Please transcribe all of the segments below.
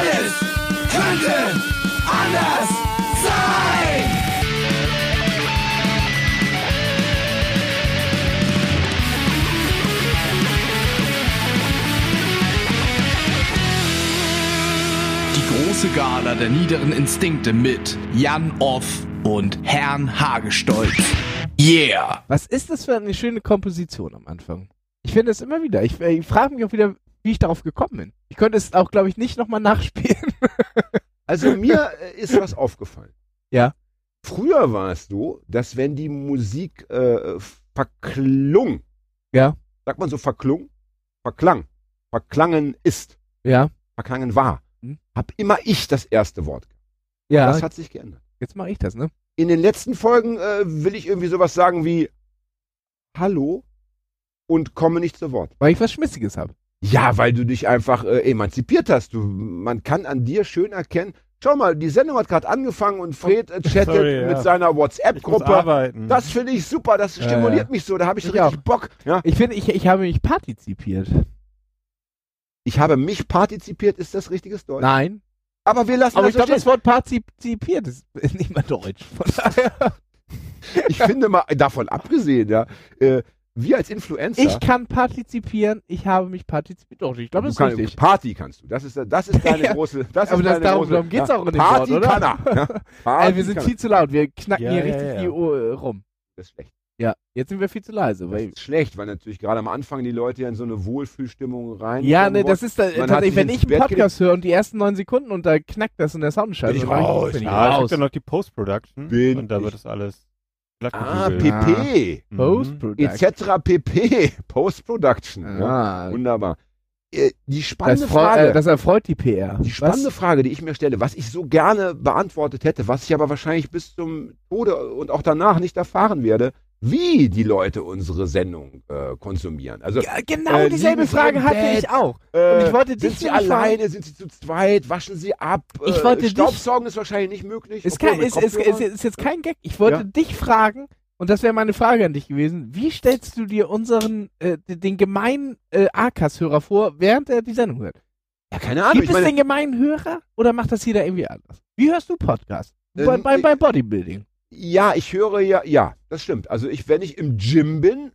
Alles könnte anders sein. Die große Gala der niederen Instinkte mit Jan Off und Herrn Hagestolz. Yeah! Was ist das für eine schöne Komposition am Anfang? Ich finde es immer wieder. Ich, ich frage mich auch wieder, wie ich darauf gekommen bin. Ich könnte es auch, glaube ich, nicht nochmal nachspielen. Also mir äh, ist was aufgefallen. Ja. Früher war es so, dass wenn die Musik äh, verklung, Ja. sagt man so verklung, verklang, verklangen ist, Ja. verklangen war, Hm. hab immer ich das erste Wort. Ja. Das hat sich geändert. jetzt mache ich das, ne? In den letzten Folgen äh, will ich irgendwie sowas sagen wie Hallo und komme nicht zu Wort. Weil ich was Schmissiges habe. Ja, weil du dich einfach äh, emanzipiert hast. Du, man kann an dir schön erkennen. Schau mal, die Sendung hat gerade angefangen und Fred äh, chattet Sorry, ja. mit seiner WhatsApp-Gruppe. Das finde ich super, das Ja, stimuliert ja. mich so, da habe ich Ich richtig Bock. Ja? Ich finde, ich, ich habe mich partizipiert. Ich habe mich partizipiert, ist das richtiges Deutsch? Nein. Aber wir lassen Aber das ich glaube, so das Wort partizipiert ist nicht mal Deutsch. Von daher. Ich finde mal, davon abgesehen, ja, äh, wir als Influencer, Ich kann partizipieren, ich habe mich partizipiert. Doch, ich glaube, das ist kann, richtig. Party kannst du. Das ist, das ist deine Ja. große. Das Aber ist das, deine darum, große, darum geht's ja. auch in dem Party Wort, oder? kann er. Ja. Party Ey, wir sind kann viel zu laut. Wir knacken Ja, hier ja, richtig ja. die Uhr äh, rum. Das ist schlecht. Ja, jetzt sind wir viel zu leise. Das Weil, ist schlecht, weil natürlich gerade am Anfang die Leute ja in so eine Wohlfühlstimmung rein. ja, ne, das ist da, tatsächlich, wenn ich einen Bett Podcast höre und die ersten neun Sekunden und da knackt das und der Sound scheiße. Bin ich raus. Bin ich ja, es raus. gibt ja noch die Post-Production. Und da ich- wird das alles Ah. PP. Mhm. Post-Production. Etc. pp. Post-Production. Ja. Ah, Wunderbar. Äh, Die spannende das, Frage. äh, das erfreut die PR. Die spannende Was? Frage, die ich mir stelle, was ich so gerne beantwortet hätte, was ich aber wahrscheinlich bis zum Tode und auch danach nicht erfahren werde, wie die Leute unsere Sendung äh, konsumieren. Also Ja, genau Äh, dieselbe Frage hatte Bett? ich auch. äh, und ich wollte dich sind sie fragen- alleine, sind sie zu zweit, waschen sie ab? Ich äh, wollte dich- Staubsaugen ist wahrscheinlich nicht möglich. Ist, kein, ist, ist, ist, jetzt kein Gag. Ich wollte Ja. dich fragen, und das wäre meine Frage an dich gewesen, wie stellst du dir unseren, äh, den gemeinen äh, AKAS-Hörer vor, während er die Sendung hört? ja, keine Ahnung. Gibt es den gemeinen Hörer oder macht das jeder irgendwie anders? Wie hörst du Podcast? Ähm, bei, bei, ich- bei Bodybuilding. Ja, ich höre ja, ja, das stimmt. Also ich, wenn ich im Gym bin,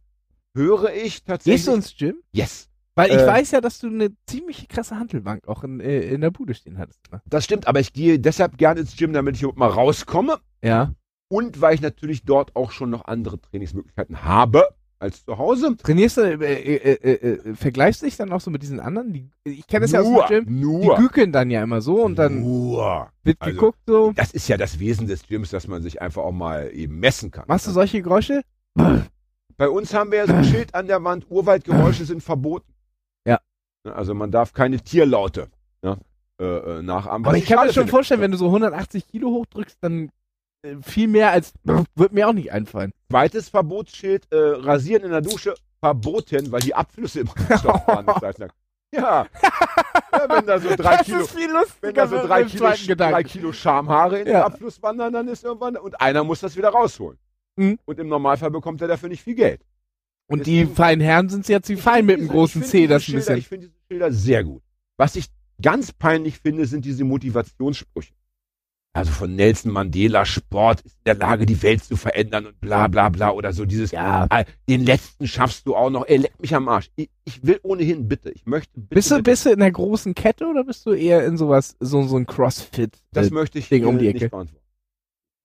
höre ich tatsächlich. Gehst du ins Gym? Yes. Weil ich Äh, weiß ja, dass du eine ziemlich krasse Handelbank auch in, äh, in der Bude stehen hattest. Ne? Das stimmt, aber ich gehe deshalb gerne ins Gym, damit ich überhaupt mal rauskomme. Ja. Und weil ich natürlich dort auch schon noch andere Trainingsmöglichkeiten habe als zu Hause. Trainierst du, äh, äh, äh, äh, vergleichst du dich dann auch so mit diesen anderen? Die, ich kenne das ja aus dem Gym. Die nur, gükeln dann ja immer so und dann nur. wird Also, geguckt so. Das ist ja das Wesen des Gyms, dass man sich einfach auch mal eben messen kann. Machst du solche Geräusche? Bei uns haben wir ja so ein Schild an der Wand, Urwaldgeräusche sind verboten. Ja. Also man darf keine Tierlaute ne, äh, äh, nachahmen. Aber ich kann mir schon finde. vorstellen, wenn du so 180 Kilo hochdrückst, dann viel mehr als wird mir auch nicht einfallen. Zweites Verbotsschild, äh, rasieren in der Dusche, verboten, weil die Abflüsse im Stoff waren. eine. Ja. ja, wenn da so drei das Kilo, ist viel wenn da lustiger so drei Kilo, drei. Kilo Schamhaare in den Ja. Abfluss wandern, dann ist irgendwann, und einer muss das wieder rausholen. Mhm. Und im Normalfall bekommt er dafür nicht viel Geld. Und die Deswegen- feinen Herren sind jetzt wie fein mit dem großen C, das ein Schilder, bisschen. Ich finde diese Schilder sehr gut. Was ich ganz peinlich finde, sind diese Motivationssprüche. Also von Nelson Mandela, Sport ist in der Lage, die Welt zu verändern und bla bla bla oder so dieses, Ja. äh, den letzten schaffst du auch noch, ey, leck mich am Arsch. Ich, ich will ohnehin, bitte, ich möchte bitte, Bist du, bist du in der großen Kette oder bist du eher in sowas, so, so ein Crossfit? das äh, möchte ich Ding um die nicht Ecke. beantworten.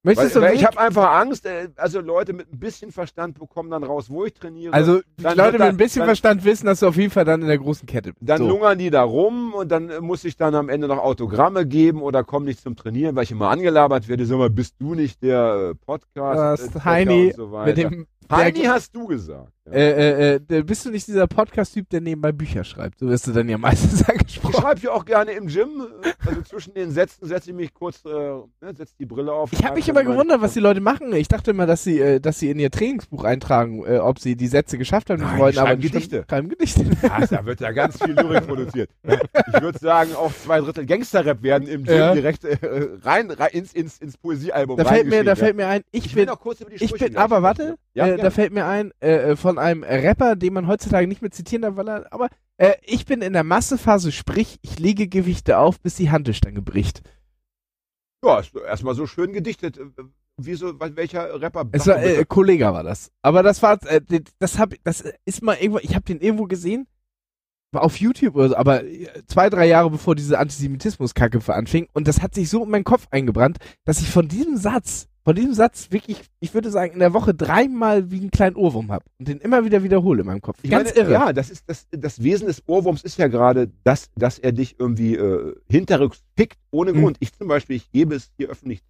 Möchtest Weil, du weil ich habe einfach Angst, äh, also Leute mit ein bisschen Verstand bekommen dann raus, wo ich trainiere. also die dann Leute wird mit dann- ein bisschen dann- Verstand wissen, dass du auf jeden Fall dann in der großen Kette bist. Dann so. lungern die da rum und dann muss ich dann am Ende noch Autogramme geben oder komme nicht zum Trainieren, weil ich immer angelabert werde. Sag mal, bist du nicht der äh, Podcast? Das äh, Heini und so weiter. mit dem Heini der- hast du gesagt. Ja. Äh, äh, äh, bist du nicht dieser Podcast-Typ, der nebenbei Bücher schreibt? So wirst du dann ja meistens ich angesprochen. schreibe ja auch gerne im Gym. Also zwischen den Sätzen setze ich mich kurz, äh, ne, setze die Brille auf. Ich habe mich immer gewundert, was die Leute machen. Ich dachte immer, dass sie, äh, dass sie in ihr Trainingsbuch eintragen, ob sie die Sätze geschafft haben. Nein, die wollten, aber Gedichte. Schreiben Gedichte. Ja, da wird ja ganz viel Lyrik produziert. Ich würde sagen, auch zwei Drittel Gangster-Rap werden im Gym Ja. direkt rein, rein ins, ins, ins Poesiealbum Da fällt mir, da ja. fällt mir ein, ich, Ich bin, noch kurz über die ich bin, aber warte, Ja, äh, da fällt mir ein, äh, äh, von einem Rapper, den man heutzutage nicht mehr zitieren darf, weil er, aber äh, ich bin in der Massephase, sprich, ich lege Gewichte auf, bis die Handelstange bricht. Ja, erstmal so schön gedichtet. Äh, Wieso, welcher Rapper? Es war, äh, Kollega war das. Aber das war, äh, das hab, das ist mal irgendwo, ich habe den irgendwo gesehen, war auf YouTube oder so, aber äh, zwei, drei Jahre bevor diese Antisemitismus-Kacke anfing und das hat sich so in meinen Kopf eingebrannt, dass ich von diesem Satz, von diesem Satz wirklich, ich würde sagen, in der Woche dreimal wie einen kleinen Ohrwurm habe und den immer wieder wiederhole in meinem Kopf. Ich Ganz meine, irre. Ja, das ist das, das Wesen des Ohrwurms ist ja gerade, dass, dass er dich irgendwie äh, hinterrücks pickt ohne Mhm. Grund. Ich zum Beispiel, ich gebe es hier öffentlich zu.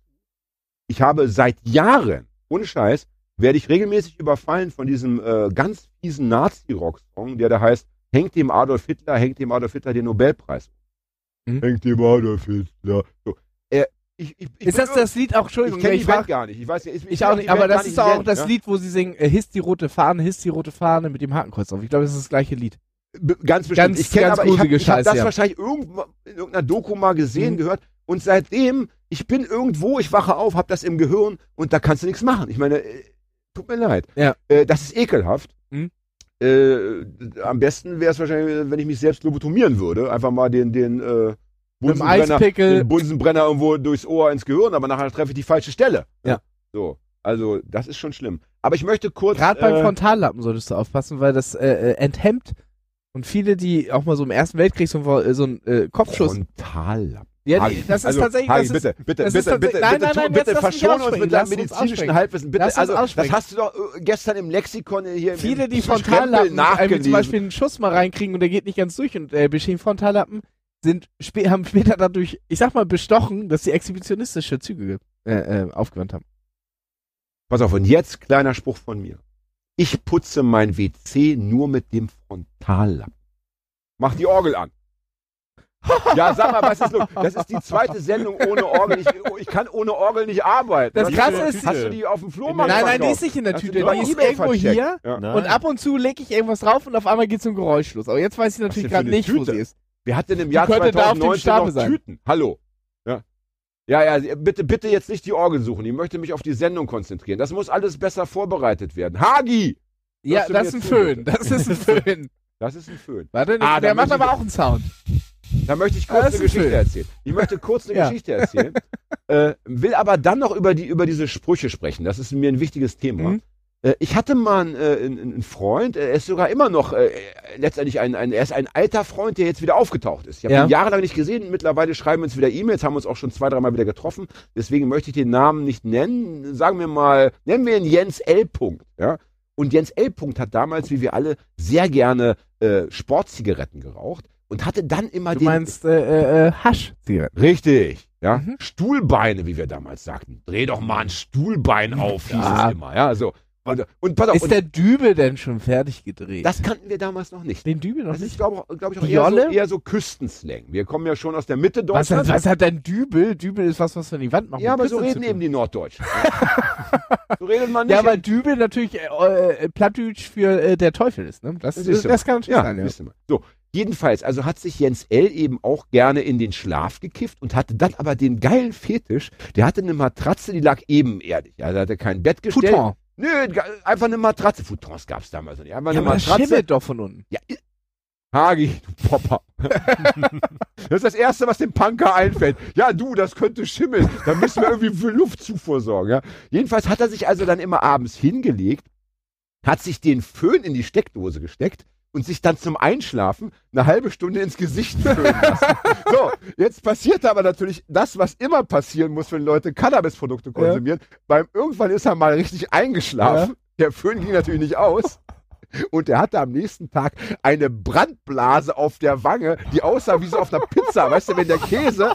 Ich habe seit Jahren, ohne Scheiß, werde ich regelmäßig überfallen von diesem äh, ganz fiesen Nazi-Rock-Song, der da heißt, hängt dem Adolf Hitler, hängt dem Adolf Hitler den Nobelpreis. Mhm. Hängt dem Adolf Hitler. So. Ich, ich, ich ist das das Lied auch, Ich Entschuldigung, kenne ich die Band gar nicht. Ich weiß. Ich, ich auch nicht, aber das nicht ist auch das ja? Lied, wo sie singen, äh, Hiss die rote Fahne, Hiss die rote Fahne mit dem Hakenkreuz drauf. Ich glaube, das ist das gleiche Lied. B- Ganz bestimmt. Ganz- ich kenne aber, ich habe ich hab das ja. wahrscheinlich irgendwo in irgendeiner Doku mal gesehen, Mhm. gehört. Und seitdem, ich bin irgendwo, ich wache auf, habe das im Gehirn und da kannst du nichts machen. Ich meine, äh, tut mir leid. Ja. Äh, das ist ekelhaft. Mhm. Äh, am besten wäre es wahrscheinlich, wenn ich mich selbst lobotomieren würde. Einfach mal den, den äh, Bunsenbrenner, Eispickel. Bunsenbrenner irgendwo durchs Ohr ins Gehirn, aber nachher treffe ich die falsche Stelle. Ja. So. Also, das ist schon schlimm. Aber ich möchte kurz. Gerade beim äh, Frontallappen solltest du aufpassen, weil das äh, äh, enthemmt und viele, die auch mal so im Ersten Weltkrieg so, ein- so einen äh, Kopfschuss. Frontallappen. Ja, Hagi, das ist also, tatsächlich. Hagi, bitte, bitte, das bitte, bitte, nein, bitte, nein, tu- nein, bitte jetzt lass mich verschon uns mit deinem medizinischen. Halbwissen. Bitte, also, das hast du doch äh, gestern im Lexikon hier im viele, im die Frontallappen, äh, zum. Beispiel einen Schuss mal reinkriegen und der geht nicht ganz durch und äh, bestehen Frontallappen, sind haben später dadurch, ich sag mal, bestochen, dass sie exhibitionistische Züge äh, äh, aufgewandt haben. Pass auf, und jetzt kleiner Spruch von mir. Ich putze mein WC nur mit dem Frontallappen. Mach die Orgel an. Ja, sag mal, was ist los? Das ist die zweite Sendung ohne Orgel. Ich, ich kann ohne Orgel nicht arbeiten. Das Hast Krasse du- ist- Hast du die auf dem Flohmarkt Nein, nein, die ist nicht in der Tüte, die ist irgendwo vercheckt? hier Ja. Und ab und zu lege ich irgendwas drauf und auf einmal geht zum Geräusch los. Aber jetzt weiß ich natürlich gerade nicht, wo Tüte? sie ist. Wer hat denn im Jahr könnte da auf dem 2019 Stapel noch sein. Tüten? Hallo. Ja. Ja, ja, bitte, bitte jetzt nicht die Orgel suchen. Ich möchte mich auf die Sendung konzentrieren. Das muss alles besser vorbereitet werden. Hagi! Ja, das ist ein Föhn. Das ist ein Föhn. Das ist ein Föhn. Warte, Ah, der macht aber auch einen Sound. Da möchte ich Ah, kurz eine Geschichte schön. erzählen. Ich möchte kurz eine Ja. Geschichte erzählen. äh, will aber dann noch über, die, über diese Sprüche sprechen. Das ist mir ein wichtiges Thema. Mhm. Äh, ich hatte mal einen, äh, einen, einen Freund, er ist sogar immer noch äh, letztendlich ein, ein, er ist ein alter Freund, der jetzt wieder aufgetaucht ist. Ich habe Ja. ihn jahrelang nicht gesehen. Mittlerweile schreiben wir uns wieder E-Mails, haben uns auch schon zwei, dreimal wieder getroffen. Deswegen möchte ich den Namen nicht nennen. Sagen wir mal, nennen wir ihn Jens L. Punkt, ja. Und Jens L. Punkt hat damals, wie wir alle, sehr gerne äh, Sportzigaretten geraucht und hatte dann immer Du den, meinst äh, äh, Hasch-Zigaretten. Richtig, ja. Mhm. Stuhlbeine, wie wir damals sagten. Dreh doch mal ein Stuhlbein auf, hieß Ja. es immer, ja, so. Und, und pass auf, Ist und der Dübel denn schon fertig gedreht? das kannten wir damals noch nicht. Den Dübel noch Das ist, nicht? glaube glaub ich, auch eher so, eher so Küstenslang. Wir kommen ja schon aus der Mitte Was, Deutschlands. hat- was hat denn Dübel? Dübel ist was, was wir an die Wand machen. ja, aber so reden eben die Norddeutschen. so redet man nicht. Ja, weil Dübel natürlich äh, äh, Plattdeutsch für äh, der Teufel ist, ne? Das, Das das, ist so. das kann natürlich ja, sein, ja. So, jedenfalls, also hat sich Jens L. eben auch gerne in den Schlaf gekifft und hatte dann aber den geilen Fetisch. Der hatte eine Matratze, die lag ebenerdig. Also er hatte kein Bett gestellt. Futon. Nö, einfach eine Matratze. Futons gab es damals noch nicht. Einfach Ja, eine aber das Matratze. schimmelt doch von unten. Ja, Hagi, du Popper. das ist das Erste, was dem Punker einfällt. Ja, du, das könnte schimmeln. Da müssen wir irgendwie für Luftzufuhr sorgen. Ja? Jedenfalls hat er sich also dann immer abends hingelegt, hat sich den Föhn in die Steckdose gesteckt und sich dann zum Einschlafen eine halbe Stunde ins Gesicht föhnen lassen. so, jetzt passiert aber natürlich das, was immer passieren muss, wenn Leute Cannabisprodukte konsumieren. Beim irgendwann ist er mal richtig eingeschlafen. Der Föhn ging natürlich nicht aus. Und er hatte am nächsten Tag eine Brandblase auf der Wange, die aussah wie so auf einer Pizza. Weißt du, wenn der Käse,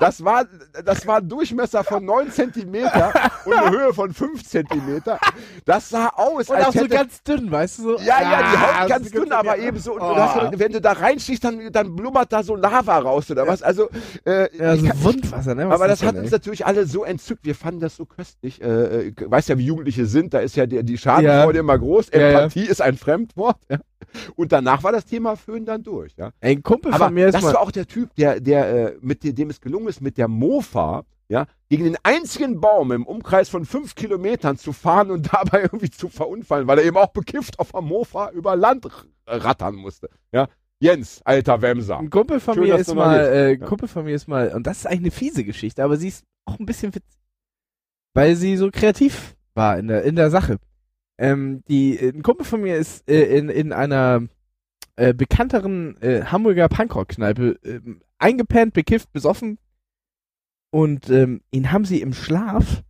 das war, das war ein Durchmesser von 9 Zentimeter und eine Höhe von 5 Zentimeter. Das sah aus, Und als auch so hätte, ganz dünn, weißt du? So? ja, ja, die Ah, Haut ganz so dünn, aber ja. eben so. Und Oh. du wenn du da reinstichst, dann, dann blubbert da so Lava raus oder was. Also, äh, Ja, so kann- Wundwasser, ne? Was aber das hat denn, uns ey? natürlich alle so entzückt. Wir fanden das so köstlich. Äh, äh, weißt ja, wie Jugendliche sind. Da ist ja die, die Schadenfreude Ja. immer groß. Ja, ja. Empathie ist ein Fremdwort. Ja. Und danach war das Thema Föhn dann durch. Ja. Ein Kumpel Aber von mir ist das war auch der Typ, der, der, äh, mit dem, es gelungen ist, mit der Mofa ja, gegen den einzigen Baum im Umkreis von fünf Kilometern zu fahren und dabei irgendwie zu verunfallen, weil er eben auch bekifft auf einem Mofa über Land r- rattern musste. Ja, Jens, alter Wemser. Ein Kumpel von Schön, mir ist mal, äh. Kumpel von mir ist mal, und das ist eigentlich eine fiese Geschichte, aber sie ist auch ein bisschen witzig. Weil sie so kreativ war in der, in der Sache. Ähm, die, ein Kumpel von mir ist äh, in, in einer äh, bekannteren äh, Hamburger Punkrock-Kneipe ähm, eingepennt, bekifft, besoffen. Und ähm, ihn haben sie im Schlaf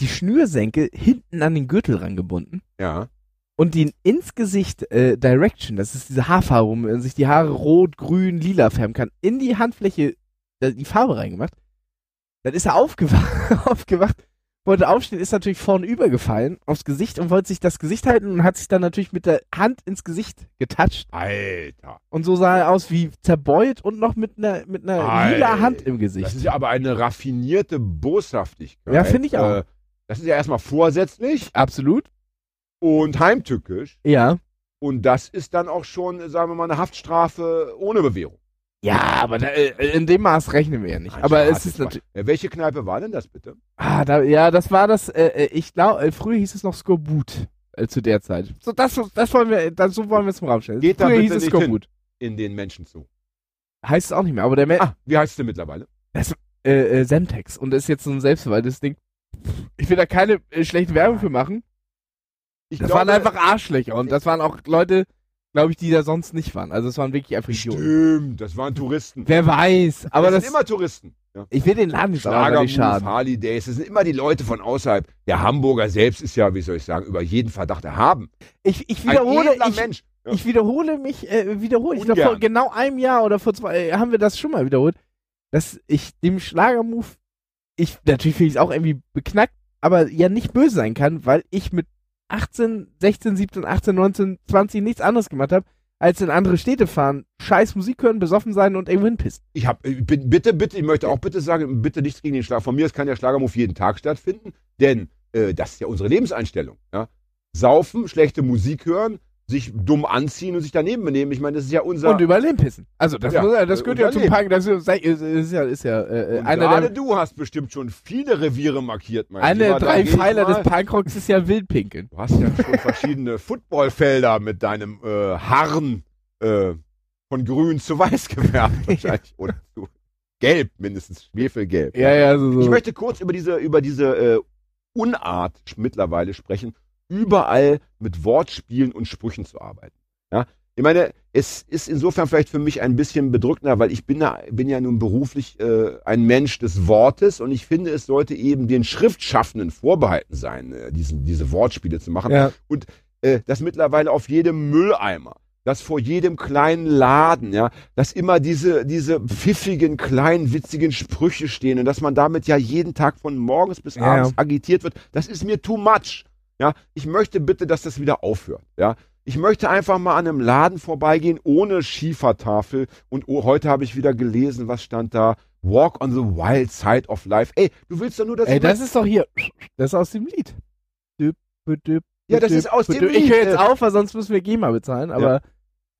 die Schnürsenkel hinten an den Gürtel rangebunden Ja. und ihn ins Gesicht äh, Direction, das ist diese Haarfarbe, wo man sich die Haare rot, grün, lila färben kann, in die Handfläche äh, die Farbe reingemacht. Dann ist er aufgewacht, aufgewacht, wollte aufstehen, ist natürlich vorn übergefallen aufs Gesicht und wollte sich das Gesicht halten und hat sich dann natürlich mit der Hand ins Gesicht getatscht. Alter. Und so sah er aus wie zerbeult und noch mit einer mit einer Alter. lila Hand im Das Gesicht. ist ja aber eine raffinierte Boshaftigkeit. Ja, finde ich auch. Äh, das ist ja erstmal vorsätzlich Absolut. und heimtückisch. Ja. Und das ist dann auch schon, sagen wir mal, eine Haftstrafe ohne Bewährung. Ja, aber da, äh, in dem Maß rechnen wir ja nicht. Nein, aber es ist natürlich. Welche Kneipe war denn das bitte? Ah, da, ja, das war das, äh, äh, ich glaube, äh, früher hieß es noch Skorbut äh, zu der Zeit. So, das, das wollen wir, das, so wollen wir es im Raum stellen. Geht da früher bitte hieß es Skorbut. In den Menschen zu. Heißt es auch nicht mehr, aber der Mensch, Ah, wie heißt es denn mittlerweile? äh, äh, Semtex und das ist jetzt so ein selbstverwaltetes Ding. Ich will da keine schlechte Werbung für machen. Ich Das waren einfach Arschlöcher und das waren auch Leute, glaube ich, die da sonst nicht waren. Also es waren wirklich einfach Idioten. Stimmt, das waren Touristen. Wer weiß, aber das das, sind immer Touristen. Ja. ich will den Laden Schlagermove, nicht schaden. Harley Days, das sind immer die Leute von außerhalb. Der Hamburger selbst ist ja, wie soll ich sagen, über jeden Verdacht erhaben. Ich, ich Ein wiederhole, edler ich, Mensch. Ja. Ich wiederhole mich, äh, wiederhole. Ich glaube, vor genau einem Jahr oder vor zwei äh, haben wir das schon mal wiederholt, dass ich dem Schlagermove, ich, natürlich finde ich es auch irgendwie beknackt, aber ja nicht böse sein kann, weil ich mit 18, 16, 17, 18, 19, 20 nichts anderes gemacht habe, als in andere Städte fahren, scheiß Musik hören, besoffen sein und irgendwo hinpissen. Ich hab, äh, bitte, bitte, ich möchte auch bitte sagen, bitte nichts gegen den Schlag. Von mir aus kann der Schlagermove jeden Tag stattfinden, denn äh, das ist ja unsere Lebenseinstellung. Ja? Saufen, schlechte Musik hören, sich dumm anziehen und sich daneben benehmen. Ich meine, das ist ja unser. Und überall hinpissen. Also das, Ja, muss, ja- das äh, gehört ja zum überleben. Punk, das ist, ist, ja, ist ja äh, und einer gerade der, du hast bestimmt schon viele Reviere markiert, mein einer der drei Pfeiler des Punkrocks ist ja Wildpinkeln. Du hast ja schon verschiedene Footballfelder mit deinem äh, Haaren äh, von grün zu weiß gefärbt wahrscheinlich. Oder zu gelb mindestens, Schwefelgelb. Ja, ja, so, so. Ich möchte kurz über diese, über diese äh, Unart mittlerweile sprechen, überall mit Wortspielen und Sprüchen zu arbeiten. Ja? Ich meine, es ist insofern vielleicht für mich ein bisschen bedrückender, weil ich bin, da, bin ja nun beruflich äh, ein Mensch des Wortes und ich finde, es sollte eben den Schriftschaffenden vorbehalten sein, äh, diesen, diese Wortspiele zu machen ja. äh, das mittlerweile auf jedem Mülleimer, das vor jedem kleinen Laden, ja, dass immer diese, diese pfiffigen, kleinen, witzigen Sprüche stehen und dass man damit ja jeden Tag von morgens bis abends ja. agitiert wird, das ist mir too much. Ja, ich möchte bitte, dass das wieder aufhört. Ja, ich möchte einfach mal an einem Laden vorbeigehen ohne Schiefertafel und oh, heute habe ich wieder gelesen, was stand da? Walk on the wild side of life. Ey, du willst doch nur, dass Ey, ich das ist doch hier. Das ist aus dem Lied. Düp, düp, Ja, das düp, ist aus dem düp. Ich Lied, höre jetzt auf, weil sonst müssen wir GEMA bezahlen, aber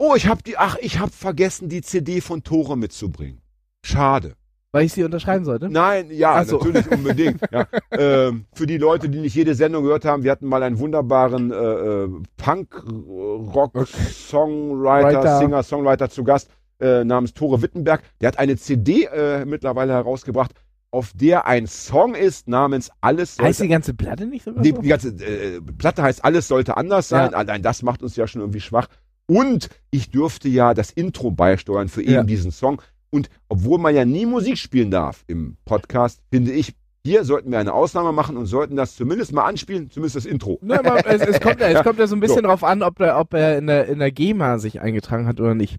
Oh, ich hab die, ach, ich hab vergessen, die CD von Tore mitzubringen. Schade. Weil ich sie unterschreiben sollte. Nein, ja, Ach so. natürlich unbedingt. Ja. ähm, für die Leute, die nicht jede Sendung gehört haben, wir hatten mal einen wunderbaren äh, äh, Punk-Rock-Songwriter, Writer. Singer, Songwriter zu Gast äh, namens Tore Wittenberg. Der hat eine CD äh, mittlerweile herausgebracht, auf der ein Song ist namens Alles sollte heißt die ganze Platte nicht sogar die, so? die ganze äh, Platte heißt Alles sollte anders sein. Ja. Allein das macht uns ja schon irgendwie schwach. Und ich dürfte ja das Intro beisteuern für eben Ja. diesen Song. Und obwohl man ja nie Musik spielen darf im Podcast, finde ich, hier sollten wir eine Ausnahme machen und sollten das zumindest mal anspielen, zumindest das Intro. Ne, aber es, es, kommt ja, es kommt ja so ein bisschen So. drauf an, ob, der, ob er in der, in der GEMA sich eingetragen hat oder nicht.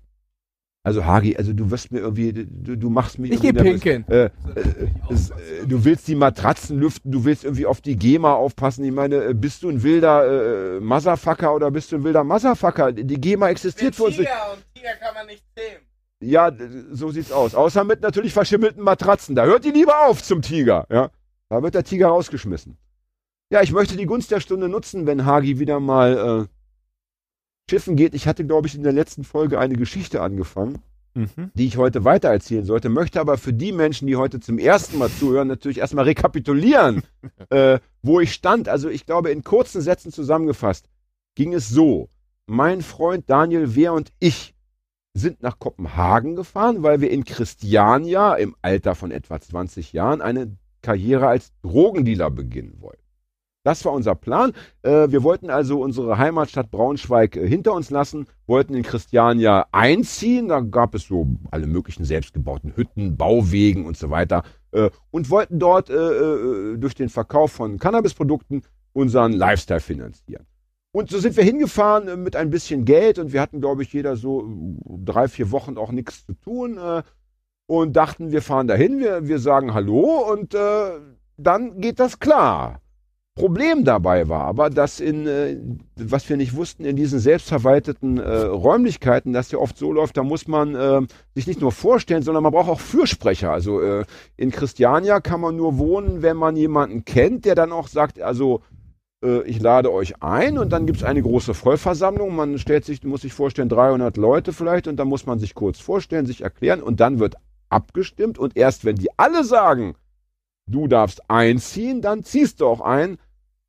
Also Hagi, also du wirst mir irgendwie, du, du machst mich Ich geh pinkeln. Äh, äh, äh, du willst die Matratzen lüften, du willst irgendwie auf die GEMA aufpassen. Ich meine, äh, bist du ein wilder äh, Motherfucker oder bist du ein wilder Motherfucker? Die GEMA existiert für uns nicht. und Tiger kann man nicht zähmen. Ja, so sieht's aus. Außer mit natürlich verschimmelten Matratzen. Da hört die lieber auf zum Tiger. Ja, da wird der Tiger rausgeschmissen. Ja, ich möchte die Gunst der Stunde nutzen, wenn Hagi wieder mal äh, schiffen geht. Ich hatte, glaube ich, in der letzten Folge eine Geschichte angefangen. Mhm. die ich heute weitererzählen sollte, möchte aber für die Menschen, die heute zum ersten Mal zuhören, natürlich erstmal rekapitulieren, äh, wo ich stand. Also ich glaube, in kurzen Sätzen zusammengefasst ging es so. Mein Freund Daniel Wehr und ich sind nach Kopenhagen gefahren, weil wir in Christiania im Alter von etwa 20 Jahren eine Karriere als Drogendealer beginnen wollten. Das war unser Plan. Äh, wir wollten also unsere Heimatstadt Braunschweig äh, hinter uns lassen, wollten in Christiania einziehen. Da gab es so alle möglichen selbstgebauten Hütten, Bauwegen und so weiter. Äh, und wollten dort durch den Verkauf von Cannabisprodukten unseren Lifestyle finanzieren. Und so sind wir hingefahren äh, mit ein bisschen Geld und wir hatten, glaube ich, jeder so äh, drei, vier Wochen auch nichts zu tun äh, und dachten, wir fahren dahin, wir, wir sagen Hallo und äh, dann geht das klar. Problem dabei war aber, dass in, äh, was wir nicht wussten, in diesen selbstverwalteten äh, Räumlichkeiten, das ja oft so läuft, da muss man äh, sich nicht nur vorstellen, sondern man braucht auch Fürsprecher. Also in Christiania kann man nur wohnen, wenn man jemanden kennt, der dann auch sagt, also ich lade euch ein und dann gibt es eine große Vollversammlung. Man stellt sich, muss sich vorstellen, 300 Leute vielleicht und dann muss man sich kurz vorstellen, sich erklären und dann wird abgestimmt und erst wenn die alle sagen, du darfst einziehen, dann ziehst du auch ein.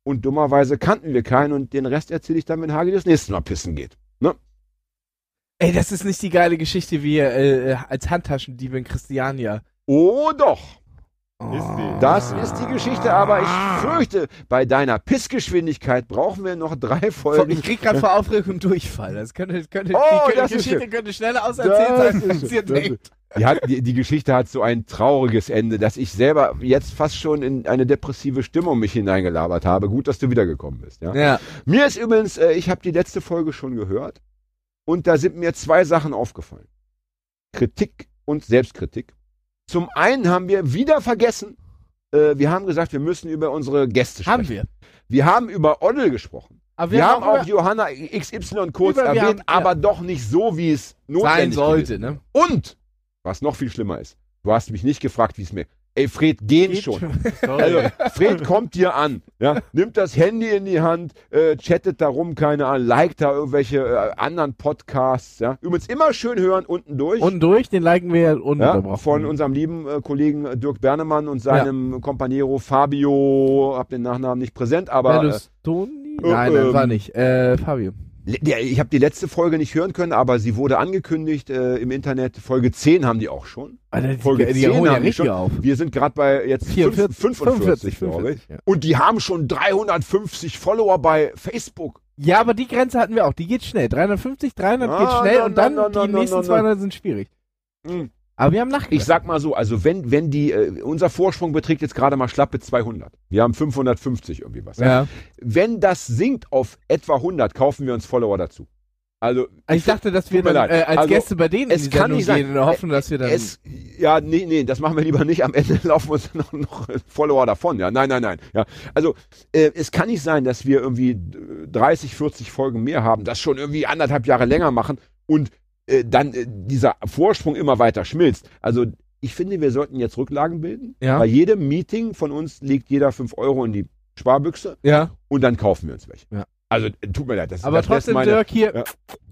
Und dummerweise kannten wir keinen und den Rest erzähle ich dann, wenn Hagi das nächste Mal pissen geht. Ne? Ey, das ist nicht die geile Geschichte wie äh, als Handtaschendiebe in Christiania. Oh doch. Das ist die Geschichte, aber ich fürchte, bei deiner Pissgeschwindigkeit brauchen wir noch drei Folgen. Ich krieg gerade vor Aufregung Durchfall. Das könnte, könnte Oh, die das ist Geschichte könnte schneller auserzählt sein, als ihr denkt. Die, hat, die, die Geschichte hat so ein trauriges Ende, dass ich selber jetzt fast schon in eine depressive Stimmung mich hineingelabert habe. Gut, dass du wiedergekommen bist. Ja? Ja. Mir ist übrigens, äh, ich habe die letzte Folge schon gehört und da sind mir zwei Sachen aufgefallen. Kritik und Selbstkritik. Zum einen haben wir wieder vergessen, äh, wir haben gesagt, wir müssen über unsere Gäste sprechen. Haben wir. Wir haben über Oddel gesprochen. Aber Wir, haben auch über- Johanna XY kurz Über- wir erwähnt, haben- ja. aber doch nicht so, wie es sein notwendig sollte, gewesen ne? und, was noch viel schlimmer ist, du hast mich nicht gefragt, wie es mir. Ey, Fred, gehen Geht schon. Sorry. Also, Fred kommt dir an, ja, nimmt das Handy in die Hand, äh, chattet darum, keine Ahnung, liked da irgendwelche äh, anderen Podcasts, ja. Übrigens immer schön hören, unten durch. Unten durch, den liken wir ja, ununterbrochen. von unserem lieben äh, Kollegen äh, Dirk Bernemann und seinem Companiero Fabio, hab den Nachnamen nicht präsent, aber äh, Berlusconi? äh, Nein, das ähm, war nicht. Äh, Fabio. Ich habe die letzte Folge nicht hören können, aber sie wurde angekündigt äh, im Internet. Folge 10 haben die auch schon. Die, Folge die 10 holen ja haben die schon. auf. Wir sind gerade bei jetzt 44, 45, 45, glaube ich. ja. Und die haben schon 350 Follower bei Facebook. Ja, aber die Grenze hatten wir auch. Die geht schnell. 350, 300 geht Ah, schnell na, und dann na, die nächsten na, na. 200 sind schwierig. Hm. Aber wir haben nachgedacht. Ich sag mal so, also wenn, wenn die, äh, unser Vorsprung beträgt jetzt gerade mal schlappe 200. Wir haben 550 irgendwie was. Ja. Wenn das sinkt auf etwa 100, kaufen wir uns Follower dazu. Also, Also ich dachte, dass wir dann äh, als Also, Gäste bei denen es kann nicht sein. gehen und hoffen, dass wir dann... Es, ja, nee, nee, das machen wir lieber nicht. Am Ende laufen uns noch, noch Follower davon. Ja, nein, nein, nein. Ja, also äh, es kann nicht sein, dass wir irgendwie äh, 30, 40 Folgen mehr haben, das schon irgendwie anderthalb Jahre länger machen und äh, dann äh, dieser Vorsprung immer weiter schmilzt. Also ich finde, wir sollten jetzt Rücklagen bilden. Ja. Bei jedem Meeting von uns legt jeder 5 Euro in die Sparbüchse ja, und dann kaufen wir uns welche. Ja. Also äh, tut mir leid, das aber das lässt trotzdem, meine, Dirk, hier, Ja.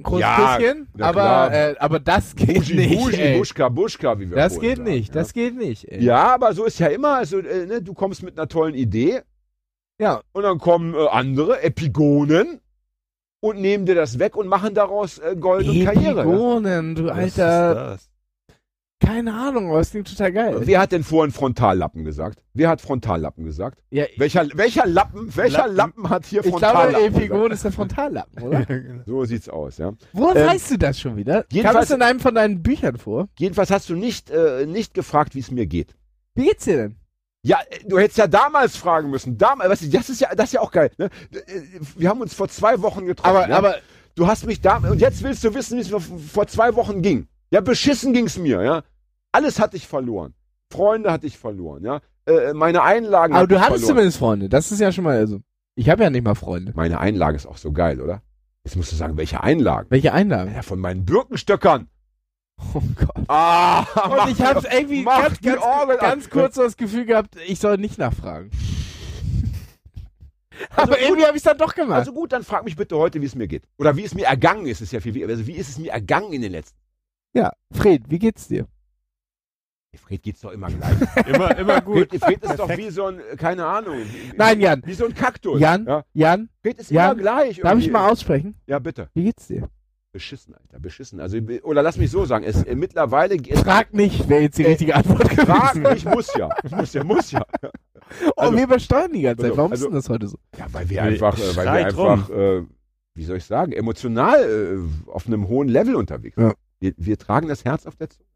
großes Ja, aber, äh, aber das geht Bushi, nicht, Bushi. Buschka, Buschka, wie wir Das geht sagen, nicht, ja. das geht nicht, ey. Ja, aber so ist ja immer. Also, äh, ne, du kommst mit einer tollen Idee Ja, und dann kommen äh, andere Epigonen und nehmen dir das weg und machen daraus äh, Gold und Karriere. Ja? Epigonen, du Was alter, ist das? keine Ahnung, aber es klingt total geil. Wer hat denn vorhin Frontallappen gesagt? Wer hat Frontallappen gesagt? Ja, Welcher, welcher Lappen, welcher Lappen, Lappen. hat hier ich Frontallappen glaube, gesagt? Epigon ist der Frontallappen, oder? So sieht's aus, ja. Woher Ähm, weißt du das schon wieder? Kam es in einem von deinen Büchern vor? Jedenfalls hast du nicht, äh, nicht gefragt, wie es mir geht. Wie geht's dir denn? Ja, äh, du hättest ja damals fragen müssen. Damals, weißt du, das ist ja, das ist ja auch geil. Ne? Äh, Wir haben uns vor zwei Wochen getroffen. Aber, ja? aber, du hast mich da und jetzt willst du wissen, wie es mir vor zwei Wochen ging. Ja, beschissen ging's mir, ja. Alles hatte ich verloren. Freunde hatte ich verloren, ja. Äh, meine Einlagen aber du hattest verloren. zumindest Freunde. Das ist ja schon mal, also, ich habe ja nicht mal Freunde. Meine Einlage ist auch so geil, oder? Jetzt musst du sagen, welche Einlagen? Welche Einlagen? Ja, von meinen Birkenstöckern. Oh Gott. Ah, Und ich habe irgendwie mach ganz, die ganz, ganz kurz so das Gefühl gehabt, ich soll nicht nachfragen. Also aber gut. irgendwie habe ich es dann doch gemacht. Also gut, dann frag mich bitte heute, wie es mir geht. Oder wie es mir ergangen ist, ist ja viel, wie- also wie ist es mir ergangen in den letzten Ja, Fred, wie geht's dir? Fred geht's doch immer gleich. Immer, immer gut. Fred, Fred ist doch wie so ein, äh, keine Ahnung. wie- Nein, Jan. Wie so ein Kaktus. Jan, Ja? Jan, Fred ist Jan, immer gleich. darf ich irgendwie. mal aussprechen? Ja, bitte. Wie geht's dir? Beschissen, Alter, beschissen. Also, oder lass mich so sagen, es äh, mittlerweile es, Frag nicht, wäre jetzt die Äh, richtige Antwort gewesen. fragen, ich muss ja. Ich muss ja, muss ja. oh, also- wir übersteuern die ganze Zeit. also- Warum also- ist denn das heute so? Ja, weil wir einfach, äh, weil wir einfach, äh, wie soll ich sagen, emotional äh, auf einem hohen Level unterwegs sind. Ja. Wir, wir tragen das Herz auf der Zunge.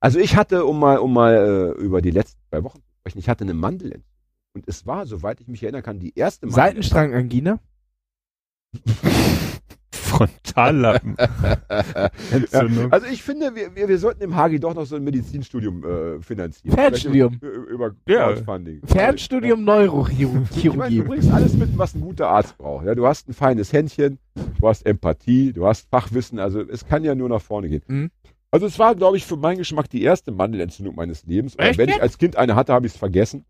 Also ich hatte, um mal, um mal äh, über die letzten zwei Wochen zu sprechen, ich hatte eine Mandelentzündung. Und es war, soweit ich mich erinnern kann, die erste Mandelentzündung. Seitenstrangangina? Frontallappen. Also ich finde, wir, wir, wir sollten im Hagi doch noch so ein Medizinstudium äh, finanzieren. Fernstudium. Über, über Ja. Crowdfunding. Fernstudium Ich meine, du Neurochirurgie. bringst alles mit, was ein guter Arzt braucht. Ja, du hast ein feines Händchen, du hast Empathie, du hast Fachwissen, also es kann ja nur nach vorne gehen. Mhm. Also es war, glaube ich, für meinen Geschmack die erste Mandelentzündung meines Lebens. Und wenn ich als Kind eine hatte, habe ich es vergessen.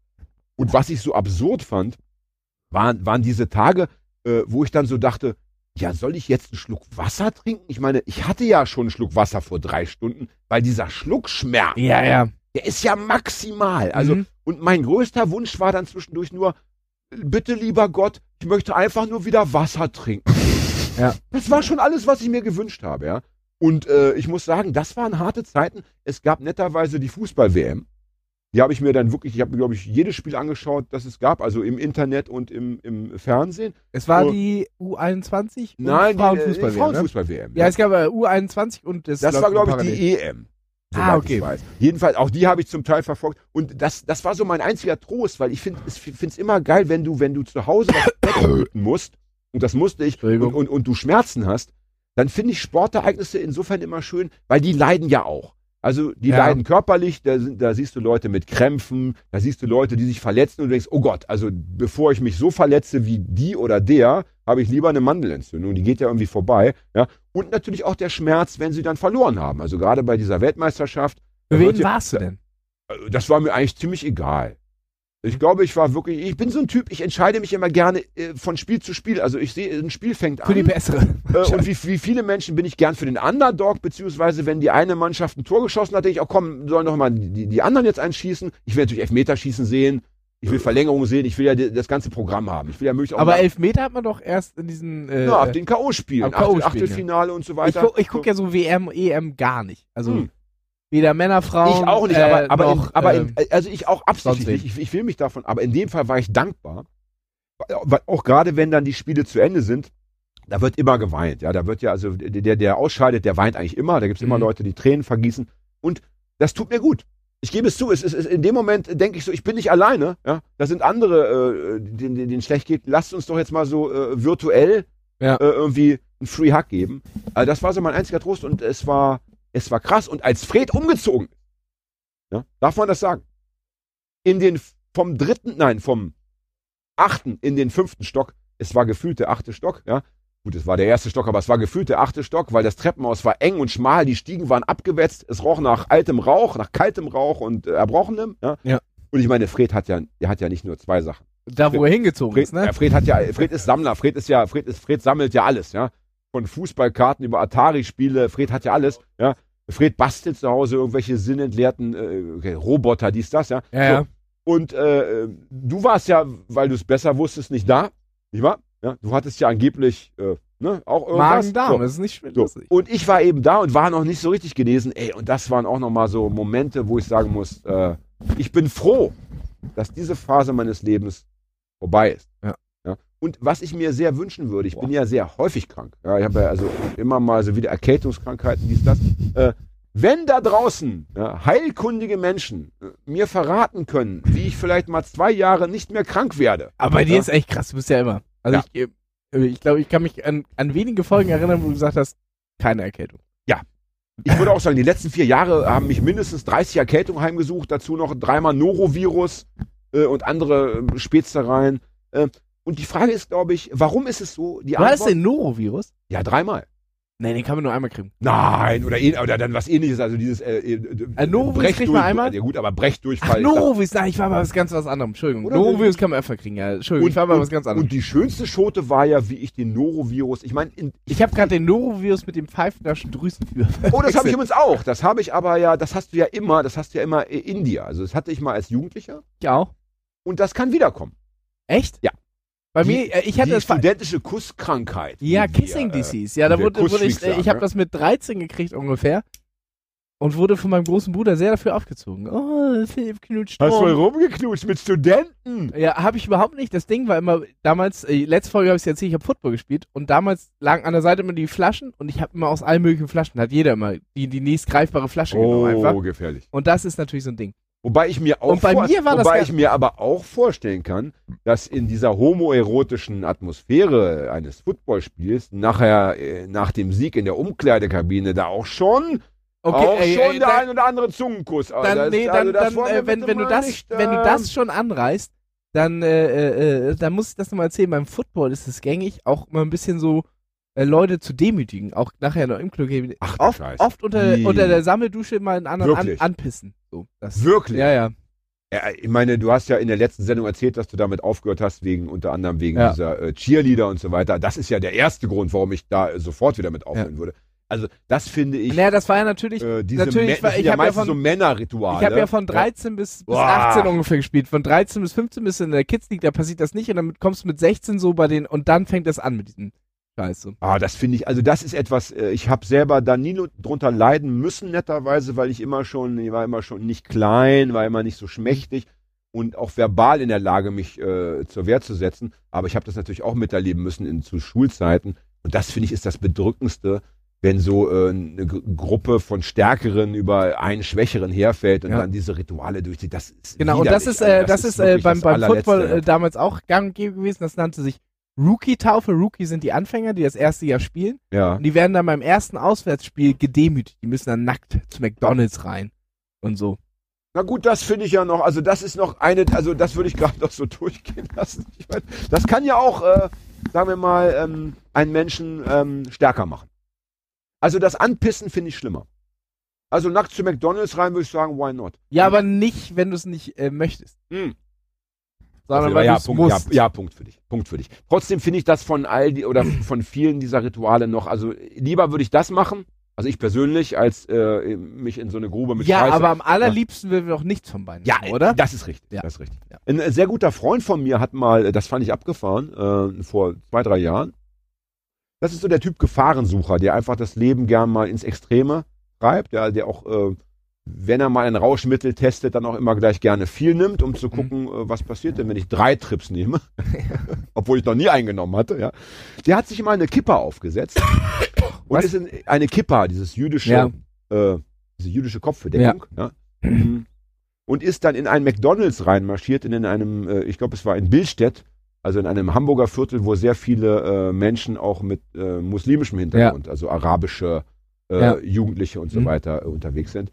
Und was ich so absurd fand, waren, waren diese Tage, äh, wo ich dann so dachte, ja, soll ich jetzt einen Schluck Wasser trinken? Ich meine, ich hatte ja schon einen Schluck Wasser vor drei Stunden, weil dieser Schluckschmerz, Ja, ja. der ist ja maximal. Also Mhm. und mein größter Wunsch war dann zwischendurch nur, bitte lieber Gott, ich möchte einfach nur wieder Wasser trinken. Ja. Das war schon alles, was ich mir gewünscht habe, ja. Und äh, ich muss sagen, das waren harte Zeiten. Es gab netterweise die Fußball-WM. Die habe ich mir dann wirklich, ich habe mir, glaube ich, jedes Spiel angeschaut, das es gab, also im Internet und im, im Fernsehen. Es war Oh. die U21 und Nein, äh, Frauenfußball. die ne? Frauenfußball-WM. Ja, es gab äh, U21 und das, Das war, glaube ich, die EM. Ah, soweit okay. Ich weiß. Jedenfalls, auch die habe ich zum Teil verfolgt. Und das, das war so mein einziger Trost, weil ich finde es immer geil, wenn du, wenn du zu Hause was musst, und das musste ich, und, und, und du Schmerzen hast, dann finde ich Sportereignisse insofern immer schön, weil die leiden ja auch. Also die Ja. leiden körperlich, da, sind, da siehst du Leute mit Krämpfen, da siehst du Leute, die sich verletzen und du denkst, oh Gott, also bevor ich mich so verletze wie die oder der, habe ich lieber eine Mandelentzündung, die geht ja irgendwie vorbei. Ja? Und natürlich auch der Schmerz, wenn sie dann verloren haben. Also gerade bei dieser Weltmeisterschaft, Für wen warst du denn? äh, das war mir eigentlich ziemlich egal. Ich glaube, ich war wirklich, ich bin so ein Typ, ich entscheide mich immer gerne äh, von Spiel zu Spiel. Also ich sehe, ein Spiel fängt Für die an. bessere. Äh, und wie, wie viele Menschen bin ich gern für den Underdog, beziehungsweise wenn die eine Mannschaft ein Tor geschossen hat, denke ich auch, komm, sollen doch mal die, die anderen jetzt einschießen. Ich will natürlich Elfmeterschießen sehen, ich will Verlängerung sehen, ich will ja das ganze Programm haben. Ich will ja möglichst auch Aber Elfmeter hat man doch erst in diesen. Äh, ja, ab den K.O.-Spielen, Achtel, Achtelfinale und so ich weiter. gucke guck ja so WM, EM gar nicht. Also Hm. Weder Männer, Frauen. Ich auch nicht, äh, aber, aber, noch, in, aber ähm, in, also ich auch absichtlich. Ich, ich will mich davon, aber in dem Fall war ich dankbar. Auch gerade wenn dann die Spiele zu Ende sind, da wird immer geweint. Ja, da wird ja, also der, der ausscheidet, der weint eigentlich immer. Da gibt es immer Mhm. Leute, die Tränen vergießen. Und das tut mir gut. Ich gebe es zu, es ist, es, in dem Moment denke ich so, ich bin nicht alleine. Ja? Da sind andere, äh, denen, denen denen schlecht geht. Lasst uns doch jetzt mal so äh, virtuell Ja. äh, irgendwie einen Free Hug geben. Also das war so mein einziger Trost und es war, es war krass. Und als Fred umgezogen ja, darf man das sagen? In den vom dritten, nein, vom achten in den fünften Stock. Es war gefühlt der achte Stock, ja. Gut, es war der erste Stock, aber es war gefühlt der achte Stock, weil das Treppenhaus war eng und schmal, die Stiegen waren abgewetzt, es roch nach altem Rauch, nach kaltem Rauch und äh, erbrochenem, ja. Ja. Und ich meine, Fred hat ja, der hat ja nicht nur zwei Sachen. da, wo er hingezogen Fred, ist, ne? ja, Fred hat ja, Fred ist Sammler, Fred ist ja, Fred ist, Fred sammelt ja alles, ja. Von Fußballkarten über Atari-Spiele, Fred hat ja alles, ja. Fred bastelt zu Hause irgendwelche sinnentleerten äh, okay, Roboter, dies, das, ja. Ja. So. Und äh, du warst ja, weil du es besser wusstest, nicht da, nicht wahr? Ja, du hattest ja angeblich äh, ne, auch irgendwas. Magen-Darm, So. das ist nicht schlimm. So. Und ich war eben da und war noch nicht so richtig genesen. Ey, und das waren auch nochmal so Momente, wo ich sagen muss, äh, ich bin froh, dass diese Phase meines Lebens vorbei ist. Ja. Ja. Und was ich mir sehr wünschen würde, ich Boah. bin ja sehr häufig krank. Ja, ich habe ja also immer mal so wieder Erkältungskrankheiten, dies, das. Äh, wenn da draußen ja, heilkundige Menschen äh, mir verraten können, wie ich vielleicht mal zwei Jahre nicht mehr krank werde. Aber bei dir Ja. ist echt krass, du bist ja immer. Also Ja. ich, äh, ich glaube, ich kann mich an, an wenige Folgen erinnern, wo du gesagt hast, keine Erkältung. Ich würde auch sagen, die letzten vier Jahre haben mich mindestens 30 Erkältungen heimgesucht, dazu noch dreimal Norovirus äh, und andere äh, Spätzereien. Äh, und die Frage ist, glaube ich, warum ist es so? Die hattest Antwort, den Norovirus? ja, dreimal. Nee, den kann man nur einmal kriegen. Nein, oder, ähn- oder dann was ähnliches, also dieses äh, äh, Äh, Norovirus kriegt man einmal? Ja gut, aber Ach, Brechdurchfall. Norovirus, nein, ich war mal was ganz was anderem. Entschuldigung. Oder? Norovirus kann man öfter kriegen, ja. Entschuldigung, ich war mal was ganz anderem. Und die schönste Schote war ja, wie ich den Norovirus, ich meine, in- Ich habe gerade den Norovirus mit dem pfeifnaschen Drüsenführer. Oh, das habe ich übrigens auch. Das habe ich aber ja, das hast du ja immer, das hast du ja immer in dir. Also das hatte ich mal als Jugendlicher Ich auch. und das kann wiederkommen. Echt? Ja. Bei Die- mir, äh, ich hatte die das. Studentische Kusskrankheit. Ja, wir, Kissing äh, Disease. Ja, da wurde, wurde ich, äh, ich habe ne? das mit 13 gekriegt ungefähr. Und wurde von meinem großen Bruder sehr dafür aufgezogen. Oh, Philipp knutscht Hast du rum. rumgeknutscht mit Studenten? Ja, habe ich überhaupt nicht. Das Ding war immer, damals, äh, letzte Folge habe ich es erzählt, ich habe Football gespielt und damals lagen an der Seite immer die Flaschen und ich habe immer aus allen möglichen Flaschen, hat jeder immer die, die nächst greifbare Flasche genommen einfach. Oh, gefährlich. Und das ist natürlich so ein Ding. Wobei ich mir auch vor- mir wobei ich mir aber auch vorstellen kann, dass in dieser homoerotischen Atmosphäre eines Footballspiels nachher äh, nach dem Sieg in der Umkleidekabine da auch schon auch ey, schon ey, der dann- ein oder andere Zungenkuss. Dann, das- nee, also dann, das dann äh, wenn, wenn du das, nicht, wenn du äh, das schon anreißt, dann, äh, äh, dann muss ich das nochmal erzählen. Beim Football ist es gängig, auch mal ein bisschen so Leute zu demütigen, auch nachher noch im Club. Ach, du Oft, oft unter, unter der Sammeldusche mal einen anderen an, anpissen. So, das, Wirklich? Ja, ja. Ja, ich meine, du hast ja in der letzten Sendung erzählt, dass du damit aufgehört hast, wegen unter anderem wegen Ja. dieser äh, Cheerleader und so weiter. Das ist ja der erste Grund, warum ich da äh, sofort wieder mit aufhören würde. Also das finde ich. Naja, das war ja natürlich, äh, diese natürlich war- ich ja hab ja meistens von- so Männerrituale. ich habe ja von 13 bis, bis Boah. 18 ungefähr gespielt. Von 13 bis 15 bist du in der Kids League, da passiert das nicht und dann kommst du mit 16 so bei den, und dann fängt das an mit diesem Scheiß. So. Ah, das finde ich, also das ist etwas, äh, ich habe selber da nie nur drunter leiden müssen, netterweise, weil ich immer schon, ich war immer schon nicht klein, war immer nicht so schmächtig und auch verbal in der Lage, mich äh, zur Wehr zu setzen. Aber ich habe das natürlich auch miterleben müssen in, zu Schulzeiten. Und das finde ich ist das Bedrückendste, wenn so äh, eine Gru- Gruppe von Stärkeren über einen Schwächeren herfällt und Ja. dann diese Rituale durchzieht. Das ist Genau, und das ist, äh, das ist, äh, beim, das beim Football äh, damals auch gang und gäbe gewesen. Das nannte sich Rookie-Taufe. Rookie sind die Anfänger, die das erste Jahr spielen. ja. Und die werden dann beim ersten Auswärtsspiel gedemütigt. Die müssen dann nackt zu McDonalds rein. Und so. Na gut, das finde ich ja noch, also das ist noch eine, also das würde ich gerade noch so durchgehen lassen. Ich mein, das kann ja auch, äh, sagen wir mal, ähm, einen Menschen ähm, stärker machen. Also das Anpissen finde ich schlimmer. Also nackt zu McDonalds rein würde ich sagen, why not? Ja, aber nicht, wenn du es nicht äh, möchtest. Hm. Sondern ja, ja, Punkt, ja, ja, Punkt für dich. Punkt für dich. Trotzdem finde ich das von all die oder von vielen dieser Rituale noch, also lieber würde ich das machen, also ich persönlich, als äh, mich in so eine Grube mit Ja, Scheiße. aber am allerliebsten will wir doch nichts von beiden Ja, machen, oder? Das ist richtig. Ja. Das ist richtig. Ja. Ein äh, sehr guter Freund von mir hat mal, äh, das fand ich abgefahren, äh, vor zwei, drei Jahren. Das ist so der Typ Gefahrensucher, der einfach das Leben gern mal ins Extreme treibt, der, der auch, äh, wenn er mal ein Rauschmittel testet, dann auch immer gleich gerne viel nimmt, um Mhm. zu gucken, äh, was passiert denn, wenn ich drei Trips nehme. Obwohl ich noch nie eingenommen hatte, ja. Der hat sich mal eine Kippa aufgesetzt. Und Was? ist in, eine Kippa, dieses jüdische, Ja. äh, diese jüdische Kopfbedeckung, ja. Mhm. Und ist dann in ein McDonalds reinmarschiert, in einem, äh, ich glaube, es war in Billstedt, also in einem Hamburger Viertel, wo sehr viele äh, Menschen auch mit äh, muslimischem Hintergrund, also arabische äh, Ja. Jugendliche und so Mhm. weiter unterwegs sind.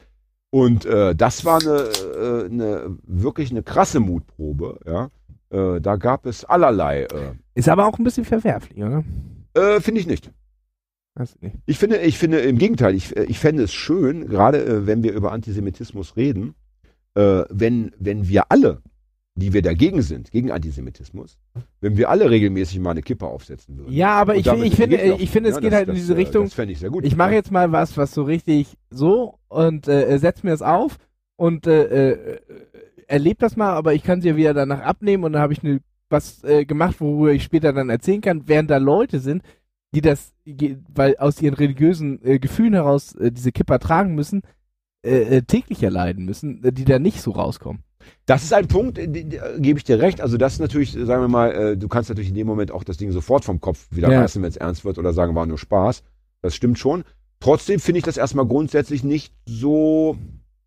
Und äh, das war eine, äh, eine wirklich eine krasse Mutprobe, ja. Äh, da gab es allerlei. Äh, Ist aber auch ein bisschen verwerflich, oder? äh, Finde ich nicht. Ich nicht. Ich finde, ich finde im Gegenteil, ich, äh, ich fände es schön, gerade wenn wir über Antisemitismus reden, wenn, wenn wir alle, die wir dagegen sind, gegen Antisemitismus, wenn wir alle regelmäßig mal eine Kippe aufsetzen würden. Ja, aber ich, ich finde, ich finde, es Ja, geht das- halt in das, diese äh, Richtung. Das fände ich sehr gut. Ich mache jetzt mal was, was so richtig so und äh, setz mir das auf und äh, äh, erlebe das mal, aber ich kann sie ja wieder danach abnehmen und dann habe ich ne, was äh, gemacht, worüber ich später dann erzählen kann, während da Leute sind, die das, weil aus ihren religiösen äh, Gefühlen heraus äh, diese Kipper tragen müssen, äh, äh, täglich erleiden müssen, äh, die da nicht so rauskommen. Das ist ein Punkt, äh, äh, gebe ich dir recht. Also das ist natürlich, äh, sagen wir mal, du kannst natürlich in dem Moment auch das Ding sofort vom Kopf wieder Ja. reißen, wenn es ernst wird oder sagen, war nur Spaß. Das stimmt schon. Trotzdem finde ich das erstmal grundsätzlich nicht so,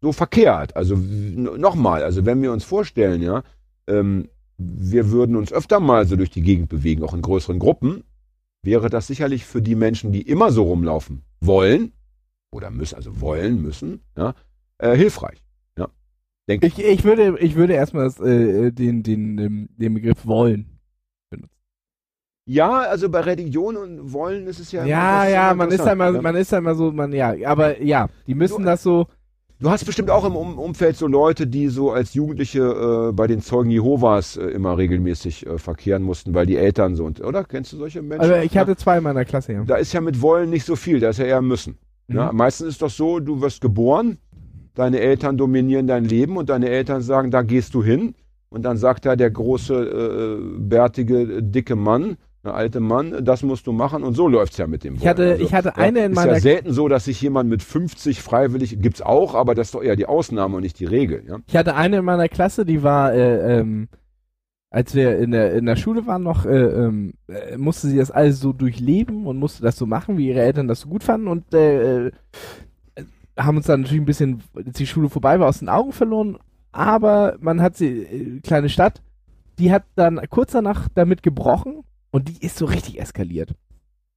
so verkehrt. Also nochmal, also wenn wir uns vorstellen, ja, ähm, wir würden uns öfter mal so durch die Gegend bewegen, auch in größeren Gruppen, wäre das sicherlich für die Menschen, die immer so rumlaufen wollen oder müssen, also wollen müssen, ja, äh, hilfreich. Ja, denke ich. Ich, würde, ich würde erstmal das, äh, den, den, ähm, den Begriff wollen benutzen. Ja, also bei Religion und Wollen ist es ja. Ja, ja, man ist da interessant, immer, ne? man ist da immer so, man, ja, aber ja, die müssen das so, Du hast bestimmt auch im um Umfeld so Leute, die so als Jugendliche äh, bei den Zeugen Jehovas äh, immer regelmäßig äh, verkehren mussten, weil die Eltern so und oder kennst du solche Menschen? also ich hatte zwei in meiner Klasse, ja. da ist ja mit Wollen nicht so viel, da ist ja eher müssen. Ja, Mhm. meistens ist doch so, du wirst geboren, deine Eltern dominieren dein Leben und deine Eltern sagen, da gehst du hin. Und dann sagt da der große, äh, bärtige, dicke Mann, der alte Mann, das musst du machen. Und so läuft's ja mit dem Ich hatte, Wollen. ich hatte eine in ist meiner ja selten so, dass sich jemand mit 50 freiwillig, gibt's auch, aber das ist doch eher die Ausnahme und nicht die Regel. Ja? Ich hatte eine in meiner Klasse, die war, äh, ähm, als wir in der, in der Schule waren noch, äh, ähm, äh, musste sie das alles so durchleben und musste das so machen, wie ihre Eltern das so gut fanden und äh, äh, haben uns dann natürlich ein bisschen, als die Schule vorbei war, aus den Augen verloren. Aber man hat sie, äh, kleine Stadt, die hat dann kurz danach damit gebrochen und die ist so richtig eskaliert.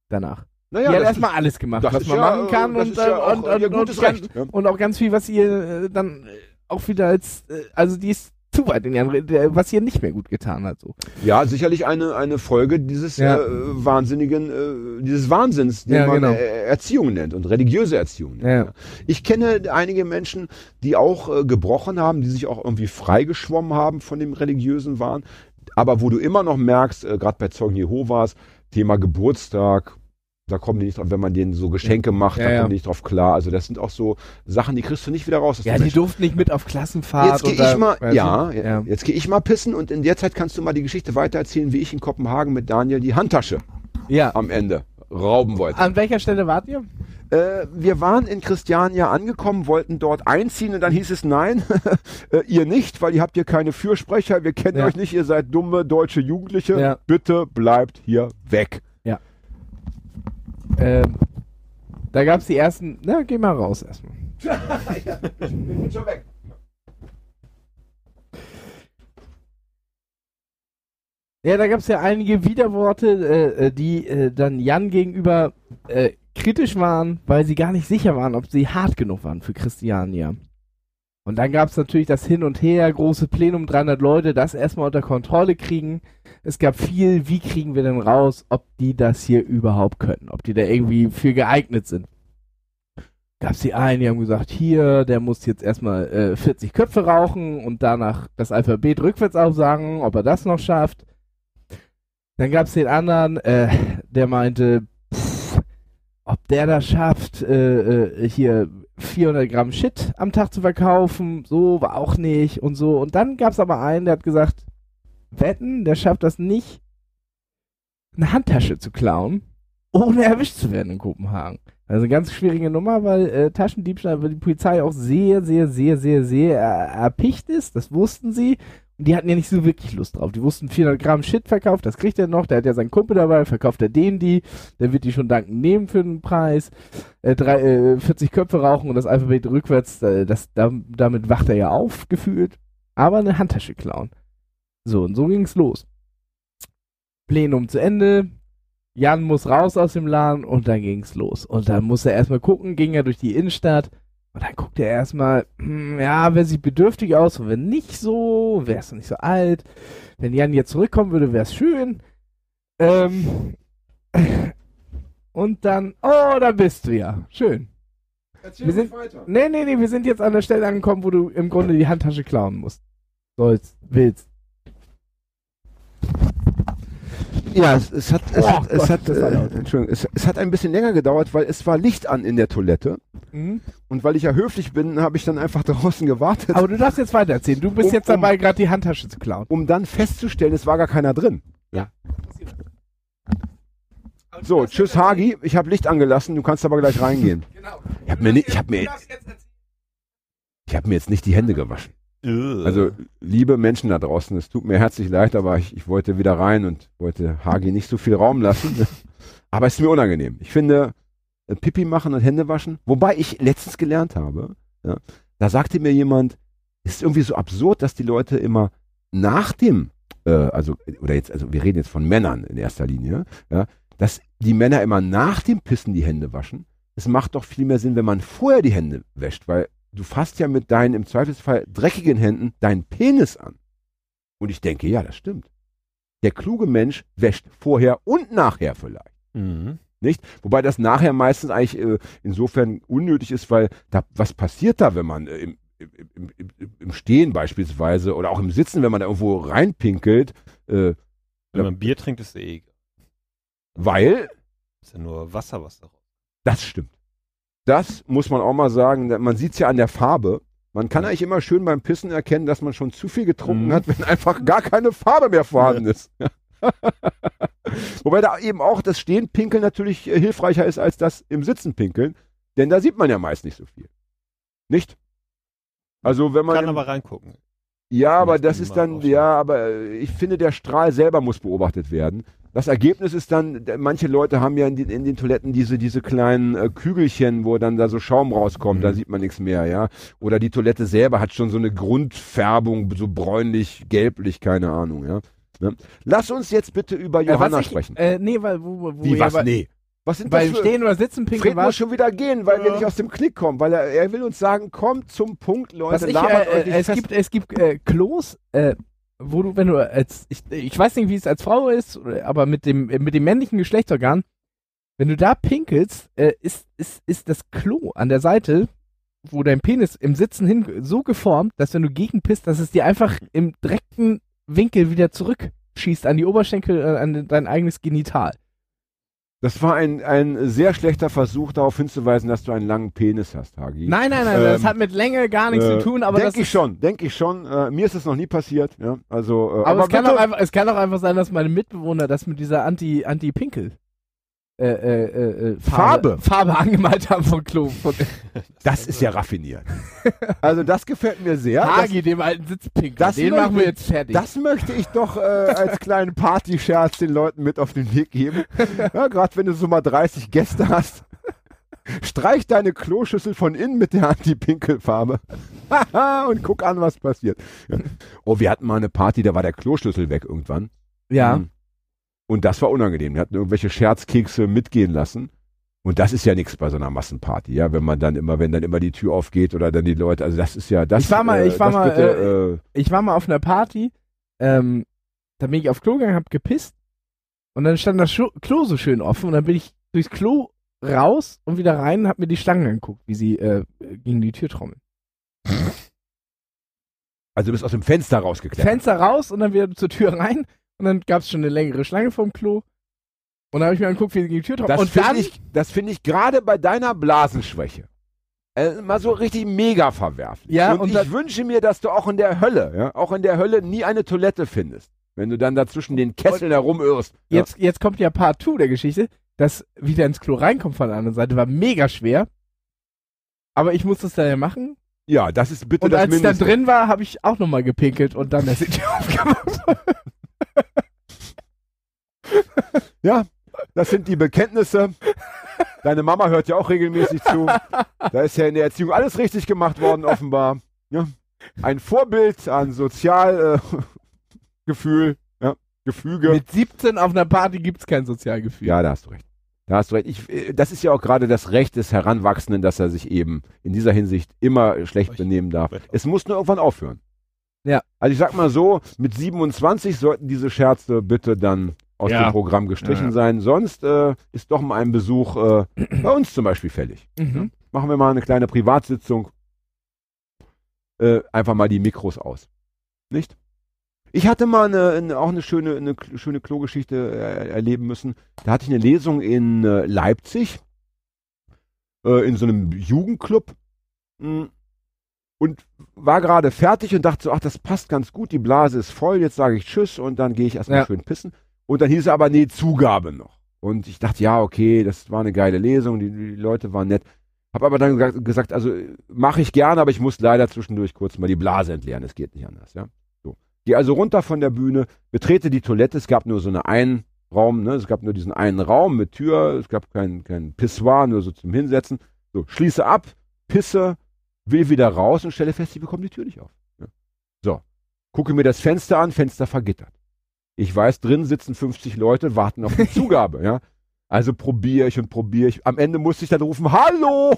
Danach. Naja, die hat erstmal alles gemacht, was man ja, machen kann äh, und, ja äh, auch, und, äh, und, und, Recht, ja. und auch ganz viel, was ihr äh, dann äh, auch wieder als, äh, also die ist zu weit in ihren, der- was ihr nicht mehr gut getan hat. So. Ja, sicherlich eine, eine Folge dieses Ja. äh, wahnsinnigen, äh, dieses Wahnsinns, den Ja, man genau. äh, Erziehung nennt und religiöse Erziehung nennt. Ja. Ich kenne einige Menschen, die auch äh, gebrochen haben, die sich auch irgendwie freigeschwommen haben von dem religiösen Wahn, aber wo du immer noch merkst, äh, gerade bei Zeugen Jehovas, Thema Geburtstag, da kommen die nicht drauf, wenn man denen so Geschenke macht, Ja, da ja. kommen die nicht drauf klar. Also das sind auch so Sachen, die kriegst du nicht wieder raus. aus Ja, die durften nicht mit auf Klassenfahrt. Jetzt gehe ich mal, ja, ja. jetzt gehe ich mal pissen und in der Zeit kannst du mal die Geschichte weitererzählen, wie ich in Kopenhagen mit Daniel die Handtasche Ja. am Ende rauben wollte. An welcher Stelle wart ihr? Äh, wir waren in Christiania angekommen, wollten dort einziehen und dann hieß es nein, äh, ihr nicht, weil ihr habt hier keine Fürsprecher, wir kennen euch nicht, ihr seid dumme deutsche Jugendliche, bitte bleibt hier weg. Ähm, da gab's die ersten, na, geh mal raus erstmal. Ich bin schon weg. Ja, da gab's ja einige Widerworte, äh, äh, die äh, dann Jan gegenüber äh, kritisch waren, weil sie gar nicht sicher waren, ob sie hart genug waren für Christiania. Und dann gab's natürlich das Hin und Her, große Plenum, 300 Leute, das erstmal unter Kontrolle kriegen. Es gab viel, wie kriegen wir denn raus, ob die das hier überhaupt können, ob die da irgendwie für geeignet sind. Gab's die einen, die haben gesagt, hier, der muss jetzt erstmal äh, 40 Köpfe rauchen und danach das Alphabet rückwärts aufsagen, ob er das noch schafft. Dann gab's den anderen, äh, der meinte, ob der das schafft, äh, äh, hier 400 Gramm Shit am Tag zu verkaufen, so war auch nicht und so. Und dann gab's aber einen, der hat gesagt, wetten, der schafft das nicht, eine Handtasche zu klauen, ohne erwischt zu werden in Kopenhagen. Also eine ganz schwierige Nummer, weil äh, Taschendiebstahl, weil die Polizei auch sehr, sehr, sehr, sehr, sehr äh, erpicht ist. Das wussten sie. Die hatten ja nicht so wirklich Lust drauf. Die wussten 400 Gramm Shit verkauft, das kriegt er noch. Der hat ja seinen Kumpel dabei, verkauft er dem die. Der wird die schon dankend nehmen für den Preis. Äh, drei, äh, 40 Köpfe rauchen und das Alphabet rückwärts, äh, das, da, damit wacht er ja auf, gefühlt. Aber eine Handtasche klauen. So, und so ging's los. Plenum zu Ende. Jan muss raus aus dem Laden und dann ging's los. Und dann muss er erstmal gucken, ging er durch die Innenstadt und dann guckt er erstmal, hm, ja, wer sieht bedürftig aus und wenn nicht so, wäre es nicht so alt. Wenn Jan jetzt zurückkommen würde, wäre es schön. Ähm, und dann, oh, da bist du ja. Schön. Erzähl Wir sind- weiter. Nee, nee, nee, wir sind jetzt an der Stelle angekommen, wo du im Grunde die Handtasche klauen musst. Sollst, willst. Ja, es, es hat, es Oh hat, es Gott, hat, äh. Entschuldigung, es, es hat ein bisschen länger gedauert, weil es war Licht an in der Toilette Mhm. und weil ich ja höflich bin, habe ich dann einfach draußen gewartet, Aber du darfst jetzt weitererzählen. Du bist Um- jetzt dabei, gerade die Handtasche zu klauen. um dann festzustellen, es war gar keiner drin. So, tschüss Hagi, ich habe Licht angelassen, du kannst aber gleich reingehen. Genau. Ich habe mir, ich hab mir, ich hab mir jetzt nicht die Hände gewaschen. Also, liebe Menschen da draußen, es tut mir herzlich leid, aber ich, ich wollte wieder rein und wollte Hagi nicht so viel Raum lassen. aber es ist mir unangenehm. Ich finde, äh, Pipi machen und Hände waschen, wobei ich letztens gelernt habe, ja, da sagte mir jemand, es ist irgendwie so absurd, dass die Leute immer nach dem, äh, also, oder jetzt, also wir reden jetzt von Männern in erster Linie, ja, dass die Männer immer nach dem Pissen die Hände waschen. Es macht doch viel mehr Sinn, wenn man vorher die Hände wäscht, weil du fasst ja mit deinen im Zweifelsfall dreckigen Händen deinen Penis an. Und ich denke, ja, das stimmt. Der kluge Mensch wäscht vorher und nachher vielleicht. Mhm. Nicht? Wobei das nachher meistens eigentlich äh, insofern unnötig ist, weil da, was passiert da, wenn man äh, im, im, im, im Stehen beispielsweise oder auch im Sitzen, wenn man da irgendwo reinpinkelt, äh, Wenn man Bier trinkt, ist es eh egal. weil Ist ja nur Wasser, was da raus. Das stimmt. Das muss man auch mal sagen. Man sieht es ja an der Farbe. Man kann eigentlich immer schön beim Pissen erkennen, dass man schon zu viel getrunken Mhm. hat, wenn einfach gar keine Farbe mehr vorhanden ist. Wobei da eben auch das Stehenpinkeln natürlich äh, hilfreicher ist als das im Sitzen pinkeln, denn da sieht man ja meist nicht so viel. Nicht? Also wenn man Kann aber reingucken. Ja, aber das ist dann, ja, aber äh, ich finde, der Strahl selber muss beobachtet werden. Das Ergebnis ist dann, manche Leute haben ja in, den- in den Toiletten diese, diese kleinen äh, Kügelchen, wo dann da so Schaum rauskommt, Mhm. da sieht man nichts mehr, ja. Oder die Toilette selber hat schon so eine Grundfärbung, so bräunlich, gelblich, keine Ahnung, ja. Ne? Lass uns jetzt bitte über Äh, Johanna ich- sprechen. Äh, nee, weil wo, wo Wie, ihr was? bei, Nee. Was sind das beim für... Stehen oder Sitzen pinkeln Fred war. muss schon wieder gehen, weil wir Ja. nicht aus dem Klick kommen, weil er, er will uns sagen, kommt zum Punkt, Leute, Was ich, äh, es fest. gibt, es gibt äh, Klos, äh, wo du, wenn du als, ich, ich weiß nicht, wie es als Frau ist, aber mit dem, mit dem männlichen Geschlechtsorgan, wenn du da pinkelst, äh, ist, ist, ist das Klo an der Seite, wo dein Penis im Sitzen hin so geformt, dass wenn du gegenpisst, dass es dir einfach im direkten Winkel wieder zurückschießt an die Oberschenkel, äh, an dein eigenes Genital. Das war ein, ein sehr schlechter Versuch, darauf hinzuweisen, dass du einen langen Penis hast, Hagi. Nein, nein, nein, das Ähm, hat mit Länge gar nichts Äh, zu tun, aber das denke ich schon, denke ich schon. Äh, mir ist das noch nie passiert. Ja? Also, äh, Aber, es, kann bitte- auch einfach, es kann auch einfach sein, dass meine Mitbewohner das mit dieser Anti, Anti-Pinkel äh, äh, äh, Farbe, Farbe angemalt haben von Klo. Von das ist ja raffiniert. also das gefällt mir sehr. Das, Hagi, dem alten Sitzpinkel. das Den möchte- machen wir jetzt fertig. das möchte ich doch äh, als kleinen Partyscherz den Leuten mit auf den Weg geben. Ja, Gerade wenn du so mal 30 Gäste hast. Streich deine Kloschüssel von innen mit der Anti-Pinkel-Farbe. und guck an, was passiert. Oh, wir hatten mal eine Party, da war der Kloschlüssel weg irgendwann. ja. Mhm. Und das war unangenehm. Wir hatten irgendwelche Scherzkekse mitgehen lassen. Und das ist ja nichts bei so einer Massenparty, ja, wenn man dann immer, wenn dann immer die Tür aufgeht oder dann die Leute, also das ist ja das. Ich war mal- äh, ich war das mal, Bitte, äh, Ich war mal auf einer Party, ähm, da bin ich auf Klo gegangen, hab gepisst und dann stand das Klo so schön offen und dann bin ich durchs Klo raus und wieder rein und hab mir die Schlangen angeguckt, wie sie äh, gegen die Tür trommeln. also du bist aus dem Fenster rausgeklettert. Fenster raus und dann wieder zur Tür rein und dann gab's schon eine längere Schlange vorm Klo. Und dann habe ich mir angeguckt, wie sie gegen die Tür trommeln. das Und dann ich, das finde ich gerade bei deiner Blasenschwäche. Äh, mal so richtig mega verwerflich. Ja, und, und ich das- wünsche mir, dass du auch in der Hölle, ja, auch in der Hölle nie eine Toilette findest. Wenn du dann da zwischen den Kesseln herumirrst. Ja. Jetzt, jetzt kommt ja Part 2 der Geschichte. Das wieder ins Klo reinkommt von der anderen Seite war mega schwer. Aber ich musste es dann ja machen. ja, das ist bitte Und das als ich dann Mindeste. drin war, habe ich auch nochmal gepinkelt und dann ist die Tür aufgemacht. Ja, das sind die Bekenntnisse. Deine Mama hört ja auch regelmäßig zu. Da ist ja in der Erziehung alles richtig gemacht worden, offenbar. Ja. Ein Vorbild an Sozialgefühl, äh, ja, Gefüge. Mit 17 auf einer Party gibt's kein Sozialgefühl. ja, da hast du recht. Da hast du recht. Ich, äh, das ist ja auch gerade das Recht des Heranwachsenden, dass er sich eben in dieser Hinsicht immer schlecht benehmen darf. Es muss nur irgendwann aufhören. Ja. Also ich sag mal so, mit 27 sollten diese Scherze bitte dann aus Ja. dem Programm gestrichen Ja, ja. sein. Sonst äh, ist doch mal ein Besuch äh, bei uns zum Beispiel fällig. Mhm. Machen wir mal eine kleine Privatsitzung. Äh, einfach mal die Mikros aus. Nicht? Ich hatte mal eine, eine, auch eine schöne, eine schöne Klogeschichte äh, erleben müssen. Da hatte ich eine Lesung in äh, Leipzig, äh, in so einem Jugendclub. Mm. Und war gerade fertig und dachte so, ach, das passt ganz gut, die Blase ist voll, jetzt sage ich Tschüss und dann gehe ich erstmal schön pissen. Und dann hieß es aber, nee, Zugabe noch. Und ich dachte, ja, okay, das war eine geile Lesung, die, die Leute waren nett. Hab aber dann gesagt, also mache ich gerne, aber ich muss leider zwischendurch kurz mal die Blase entleeren, es geht nicht anders, ja. So. Gehe also runter von der Bühne, betrete die Toilette, es gab nur so eine einen Raum, ne, es gab nur diesen einen Raum mit Tür, es gab kein, kein Pissoir, nur so zum Hinsetzen. So, schließe ab, pisse, will wieder raus und stelle fest, ich bekomme die Tür nicht auf. Ja. So, gucke mir das Fenster an, Fenster vergittert. Ich weiß, drin sitzen 50 Leute, warten auf die Zugabe, ja. Also probiere ich und probiere ich. Am Ende musste ich dann rufen, hallo,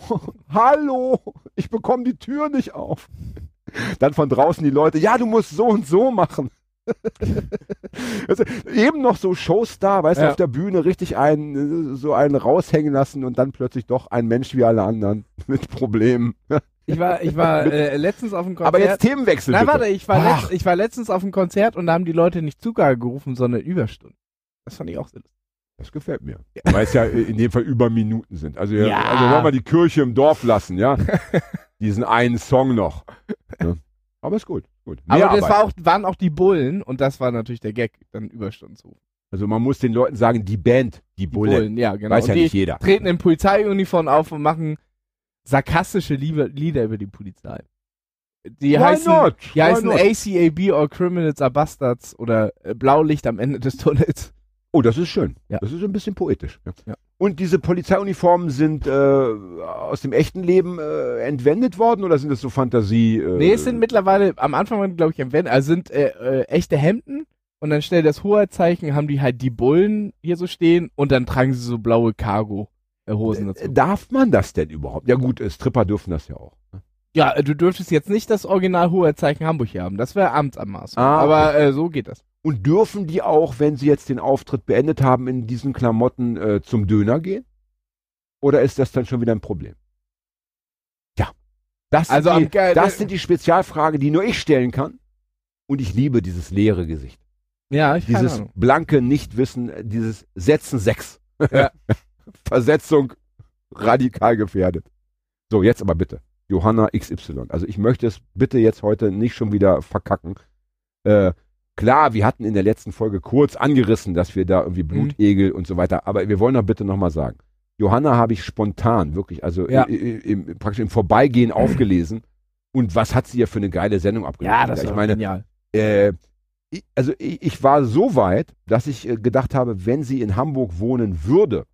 hallo, ich bekomme die Tür nicht auf. Dann von draußen die Leute, ja, du musst so und so machen. Also, eben noch so Showstar, weißt du, Ja. auf der Bühne richtig einen, äh, so einen raushängen lassen und dann plötzlich doch ein Mensch wie alle anderen mit Problemen. Ich war, ich war äh, letztens auf einem Konzert. Aber jetzt Themenwechsel. Nein, bitte. warte, ich war, Ach. letzt, ich war letztens auf einem Konzert und da haben die Leute nicht Zugabe gerufen, sondern Überstunden. Das fand ich auch lustig. Das gefällt mir. Weil es ja in dem Fall über Minuten sind. Also, Ja. also wollen wir die Kirche im Dorf lassen, ja? Diesen einen Song noch. Ja. Aber ist gut. gut. Aber das war auch, waren auch die Bullen und das war natürlich der Gag, dann Überstunden zu rufen. Also man muss den Leuten sagen, die Band, die Die Bullen. ja, genau. Weiß und ja die nicht jeder. treten in Polizeiuniform auf und machen sarkastische Liebe, Lieder über die Polizei. Die Why heißen, not? die Why heißen not? ACAB or Criminals are Bastards oder äh, Blaulicht am Ende des Tunnels. Oh, das ist schön. Ja. Das ist ein bisschen poetisch. Ja. Ja. Und diese Polizeiuniformen sind äh, aus dem echten Leben äh, entwendet worden oder sind das so Fantasie? Äh, Nee, es sind mittlerweile, am Anfang waren glaube ich, entwendet, also sind äh, äh, echte Hemden und dann stellt das Hoheitszeichen, haben die halt die Bullen hier so stehen und dann tragen sie so blaue Cargo-Hosen äh, dazu. Darf man das denn überhaupt? Ja gut, äh, Stripper dürfen das ja auch. ne? Ja, äh, du dürftest jetzt nicht das Original Hoheitszeichen Hamburg hier haben, das wäre Amtsanmaßung. Ah, Aber äh, so geht das. Und dürfen die auch, wenn sie jetzt den Auftritt beendet haben, in diesen Klamotten äh, zum Döner gehen? Oder ist das dann schon wieder ein Problem? Ja. Das, Also sind, am die, ge- das sind die Spezialfragen, die nur ich stellen kann. Und ich liebe dieses leere Gesicht. Ja, ich Dieses blanke Nichtwissen, äh, dieses Setzen 6. Ja. Versetzung radikal gefährdet. So, jetzt aber bitte. Johanna XY. Also ich möchte es bitte jetzt heute nicht schon wieder verkacken. Äh, klar, wir hatten in der letzten Folge kurz angerissen, dass wir da irgendwie Mhm. Blutegel und so weiter, aber wir wollen doch bitte nochmal sagen. Johanna habe ich spontan, wirklich, also Ja. i- i- im, praktisch im Vorbeigehen aufgelesen. Und was hat sie ja für eine geile Sendung abgeliefert? Ja, das ich war meine, genial. äh, ich, also ich, ich war so weit, dass ich äh, gedacht habe, wenn sie in Hamburg wohnen würde.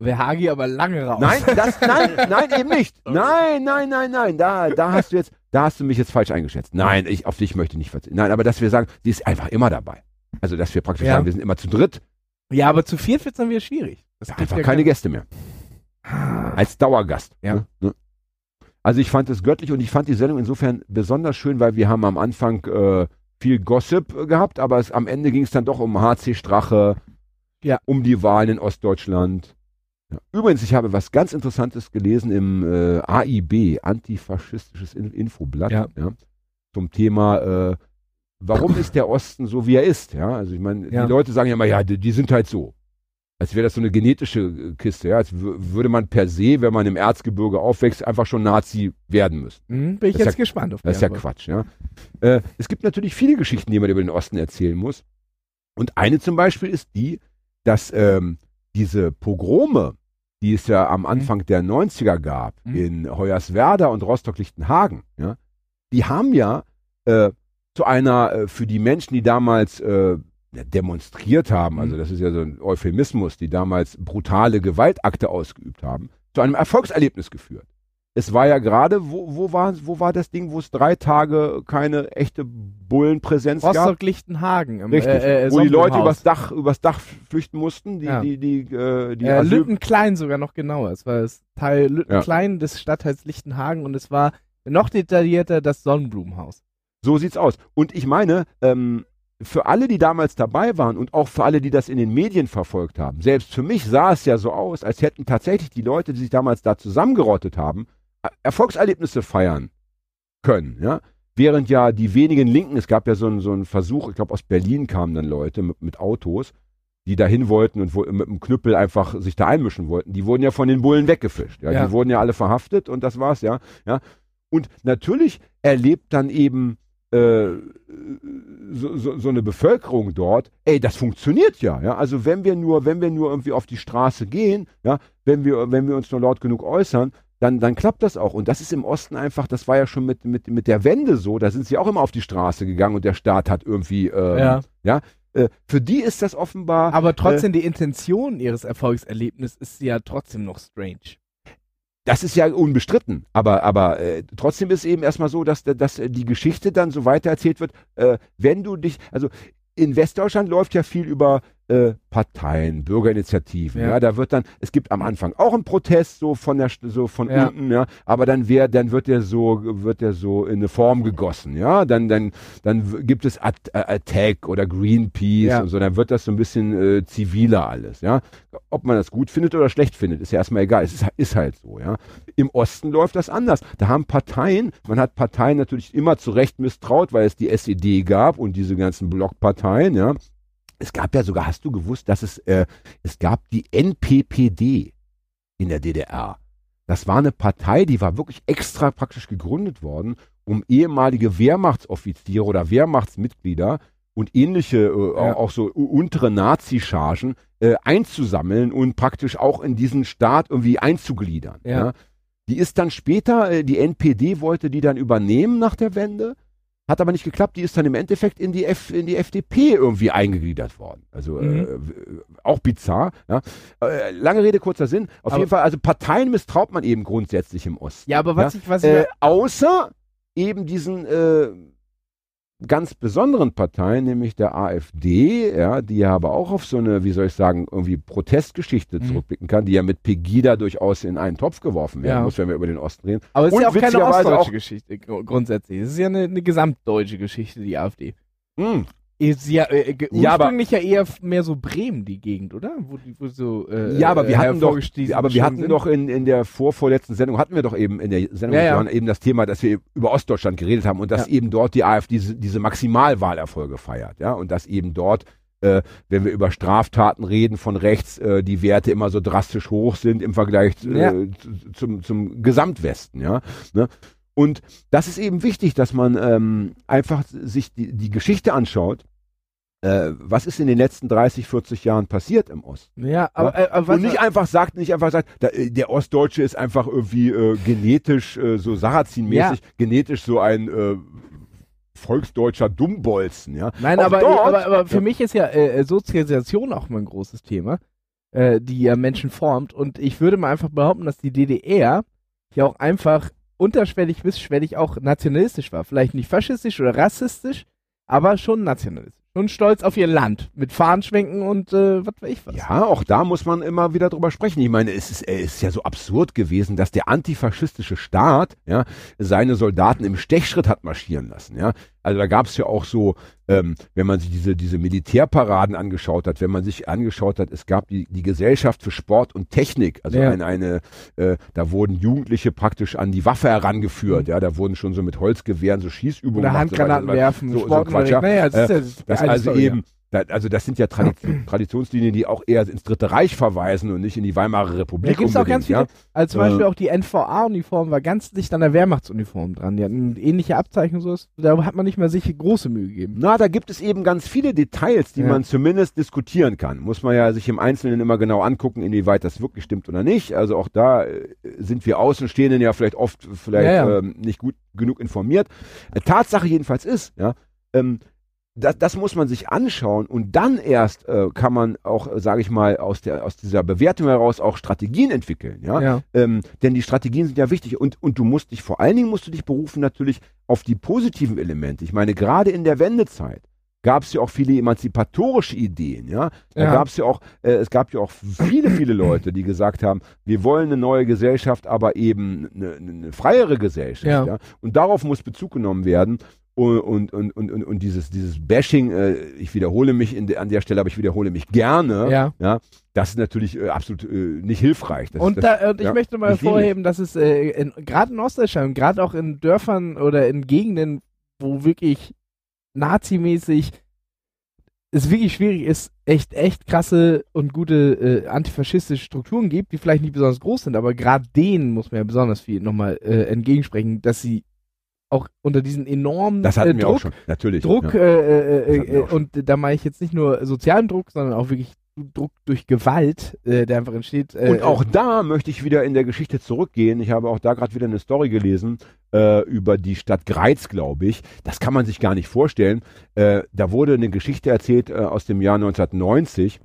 Wäre Hagi aber lange raus. Nein, das, nein, nein, eben nicht. Nein, nein, nein, nein. Da, da hast du jetzt, da hast du mich jetzt falsch eingeschätzt. Nein, ich, auf dich möchte ich nicht verzichten. Nein, aber dass wir sagen, sie ist einfach immer dabei. Also, dass wir praktisch Ja. sagen, wir sind immer zu dritt, Ja, aber zu viert wird's dann wieder schwierig. Das gibt einfach ja keine kein- Gäste mehr. Als Dauergast. Ja. Ne? Ne? Also ich fand es göttlich und ich fand die Sendung insofern besonders schön, weil wir haben am Anfang äh, viel Gossip gehabt, aber es, am Ende ging es dann doch um HC Strache, Ja. um die Wahlen in Ostdeutschland. Ja. Übrigens, ich habe was ganz Interessantes gelesen im äh, AIB, Antifaschistisches In Infoblatt, Ja. zum Thema, äh, warum ist der Osten so, wie er ist? Ja, also ich meine, Ja. die Leute sagen ja immer, ja, die, die sind halt so. Als wäre das so eine genetische äh, Kiste, ja, als wür- würde man per se, wenn man im Erzgebirge aufwächst, einfach schon Nazi werden müssen. Hm, bin ich Das jetzt ja- gespannt auf Das ist ja. Quatsch, ja. Äh, es gibt natürlich viele Geschichten, die man über den Osten erzählen muss. Und eine zum Beispiel ist die, dass ähm, diese Pogrome, die es ja am Anfang der 90er gab, Mhm. in Hoyerswerda und Rostock-Lichtenhagen, ja, die haben ja äh, zu einer, äh, für die Menschen, die damals äh, demonstriert haben, also Mhm. das ist ja so ein Euphemismus, die damals brutale Gewaltakte ausgeübt haben, zu einem Erfolgserlebnis geführt. Es war ja gerade, wo, wo, war, wo war das Ding, wo es drei Tage keine echte Bullenpräsenz gab? Rostock-Lichtenhagen. Richtig, Äh, äh, wo die Leute übers Dach, übers Dach flüchten mussten, die, Ja. die, die, äh, die äh, Lüttenklein sogar noch genauer. Es war das Teil Lüttenklein des Stadtteils Lichtenhagen und es war noch detaillierter das Sonnenblumenhaus. So sieht's aus. Und ich meine, ähm, für alle, die damals dabei waren und auch für alle, die das in den Medien verfolgt haben, selbst für mich sah es ja so aus, als hätten tatsächlich die Leute, die sich damals da zusammengerottet haben, Erfolgserlebnisse feiern können, ja. Während ja die wenigen Linken, es gab ja so einen so einen Versuch, ich glaube aus Berlin kamen dann Leute mit, mit Autos, die dahin wollten und wo, mit dem Knüppel einfach sich da einmischen wollten, die wurden ja von den Bullen weggefischt. Ja? Ja. Die wurden ja alle verhaftet und das war's, ja. ja? Und natürlich erlebt dann eben äh, so, so, so eine Bevölkerung dort, ey, das funktioniert ja, ja. Also wenn wir nur, wenn wir nur irgendwie auf die Straße gehen, ja, wenn wir, wenn wir uns nur laut genug äußern, dann, dann klappt das auch. Und das ist im Osten einfach, das war ja schon mit, mit, mit der Wende so, da sind sie auch immer auf die Straße gegangen und der Staat hat irgendwie, ähm, Ja. äh, für die ist das offenbar, Aber trotzdem, die Intention ihres Erfolgserlebnisses ist ja trotzdem noch strange. das ist ja unbestritten, aber, aber äh, trotzdem ist eben erstmal so, dass, dass äh, die Geschichte dann so weitererzählt wird, äh, wenn du dich, also in Westdeutschland läuft ja viel über äh, Parteien, Bürgerinitiativen. Ja. Ja. da wird dann, es gibt am Anfang auch einen Protest so von der, so von Ja. unten, ja, aber dann wer, dann wird der so, wird der so in eine Form gegossen, ja, dann, dann, dann gibt es At äh, Attack oder Greenpeace Ja. und so, dann wird das so ein bisschen äh, ziviler alles, ja. Ob man das gut findet oder schlecht findet, ist ja erstmal egal. Es ist, ist halt so, ja. Im Osten läuft das anders. Da haben Parteien, man hat Parteien natürlich immer zu Recht misstraut, weil es die SED gab und diese ganzen Blockparteien, ja. Es gab ja sogar, hast du gewusst, dass es, äh, es gab die NPPD in der DDR. Das war eine Partei, die war wirklich extra praktisch gegründet worden, um ehemalige Wehrmachtsoffiziere oder Wehrmachtsmitglieder und ähnliche, äh, Ja. auch so untere Nazi-Chargen äh, einzusammeln und praktisch auch in diesen Staat irgendwie einzugliedern. Ja. Ja. Die ist dann später, äh, die NPD wollte die dann übernehmen nach der Wende, hat aber nicht geklappt, die ist dann im Endeffekt in die, F, in die FDP irgendwie eingegliedert worden. Also Mhm. äh, auch bizarr. Ja. Äh, lange Rede, kurzer Sinn. Auf Aber- jeden Fall, also Parteien misstraut man eben grundsätzlich im Osten. Ja, aber was ich, was ich, Äh, außer eben diesen äh, ganz besonderen Parteien, nämlich der AfD, ja, die ja aber auch auf so eine, wie soll ich sagen, irgendwie Protestgeschichte Mhm. zurückblicken kann, die ja mit Pegida durchaus in einen Topf geworfen werden Ja. muss, wenn wir über den Osten reden. aber es ist ja auch keine ostdeutsche auch- Geschichte gru- grundsätzlich. Es ist ja eine, eine gesamtdeutsche Geschichte, die AfD. Hm. Ist ja, äh, Ja, aber- ursprünglich ja, eher mehr so Bremen, die Gegend, oder? Wo, wo so, äh, Ja, aber wir hatten doch, aber wir hatten sind. doch in, in der vorvorletzten Sendung, hatten wir doch eben in der Sendung Ja, ja. Eben das Thema, dass wir über Ostdeutschland geredet haben und dass Ja. eben dort die AfD diese, diese Maximalwahlerfolge feiert, ja, und dass eben dort, äh, wenn wir über Straftaten reden von rechts, äh, die Werte immer so drastisch hoch sind im Vergleich äh, zum, zum Gesamtwesten, ja. Ne? Und das ist eben wichtig, dass man ähm, einfach sich die, die Geschichte anschaut. Äh, was ist in den letzten 30, 40 Jahren passiert im Osten? Ja, aber, äh, aber was, und nicht einfach sagt, nicht einfach sagt, da, äh, der Ostdeutsche ist einfach irgendwie äh, genetisch äh, so Sarrazin-mäßig, genetisch so ein äh, volksdeutscher Dummbolzen, ja. Nein, aber, dort- aber, aber für Ja. mich ist ja äh, Sozialisation auch mal ein großes Thema, äh, die ja Menschen formt. Und ich würde mal einfach behaupten, dass die DDR ja auch einfach unterschwellig bis schwellig auch nationalistisch war. Vielleicht nicht faschistisch oder rassistisch, aber schon nationalistisch. Schon stolz auf ihr Land. Mit Fahnenschwenken und äh, was weiß ich was. Ja, auch da muss man immer wieder drüber sprechen. Ich meine, es ist, es ist ja so absurd gewesen, dass der antifaschistische Staat ja, seine Soldaten im Stechschritt hat marschieren lassen. Ja. Also da gab es ja auch so, ähm, wenn man sich diese, diese Militärparaden angeschaut hat, wenn man sich angeschaut hat, es gab die, die Gesellschaft für Sport und Technik, also Ja. eine, eine äh, da wurden Jugendliche praktisch an die Waffe herangeführt, Mhm. ja, da wurden schon so mit Holzgewehren so Schießübungen Oder gemacht, weiter, Handgranaten so werfen, so, so. Quatsch, ja. Naja, das ist Äh, ja Das eine also eben, da, also das sind ja Tradition, Traditionslinien, die auch eher ins Dritte Reich verweisen und nicht in die Weimarer Da Republik. gibt es auch ganz viele, also zum Äh. Beispiel auch die NVA-Uniform war ganz dicht an der Wehrmachtsuniform dran. Die hatten ähnliche Abzeichen und sowas. Da hat man nicht mehr sich große Mühe gegeben. Na, da gibt es eben ganz viele Details, die Ja. man zumindest diskutieren kann. Muss man ja sich im Einzelnen immer genau angucken, inwieweit das wirklich stimmt oder nicht. Also auch da äh, sind wir Außenstehenden ja vielleicht oft vielleicht Ja, ja. Ähm, nicht gut genug informiert. Äh, Tatsache jedenfalls ist, ja, ähm, das, das muss man sich anschauen und dann erst äh, kann man auch, äh, sage ich mal, aus, der, aus dieser Bewertung heraus auch Strategien entwickeln. Ja? Ja. Ähm, denn die Strategien sind ja wichtig und, und du musst dich, vor allen Dingen musst du dich berufen natürlich auf die positiven Elemente. Ich meine, gerade in der Wendezeit gab es ja auch viele emanzipatorische Ideen, ja. Da Ja. gab es ja auch, äh, es gab ja auch viele, viele Leute, die gesagt haben, wir wollen eine neue Gesellschaft, aber eben eine, eine freiere Gesellschaft, Ja. ja. Und darauf muss Bezug genommen werden. Und, und, und, und, und, dieses, dieses Bashing, äh, ich wiederhole mich in de, an der Stelle, aber ich wiederhole mich gerne, Ja. ja, das ist natürlich äh, absolut äh, nicht hilfreich. Das, Und, das, da, und ich ja, möchte mal hervorheben, dass es äh, gerade in Ostdeutschland, gerade auch in Dörfern oder in Gegenden, wo wirklich nazimäßig es wirklich schwierig ist, echt, echt krasse und gute äh, antifaschistische Strukturen gibt, die vielleicht nicht besonders groß sind, aber gerade denen muss man ja besonders viel nochmal äh, entgegensprechen, dass sie auch unter diesen enormen das hatten äh, wir Druck, auch schon, natürlich. Druck, ja. äh, äh, Das hatten wir äh, schon. und da meine ich jetzt nicht nur sozialen Druck, sondern auch wirklich Druck durch Gewalt, äh, der einfach entsteht. Äh, Und auch da möchte ich wieder in der Geschichte zurückgehen. Ich habe auch da gerade wieder eine Story gelesen äh, über die Stadt Greiz, glaube ich. Das kann man sich gar nicht vorstellen. Äh, da wurde eine Geschichte erzählt äh, aus dem Jahr 1990.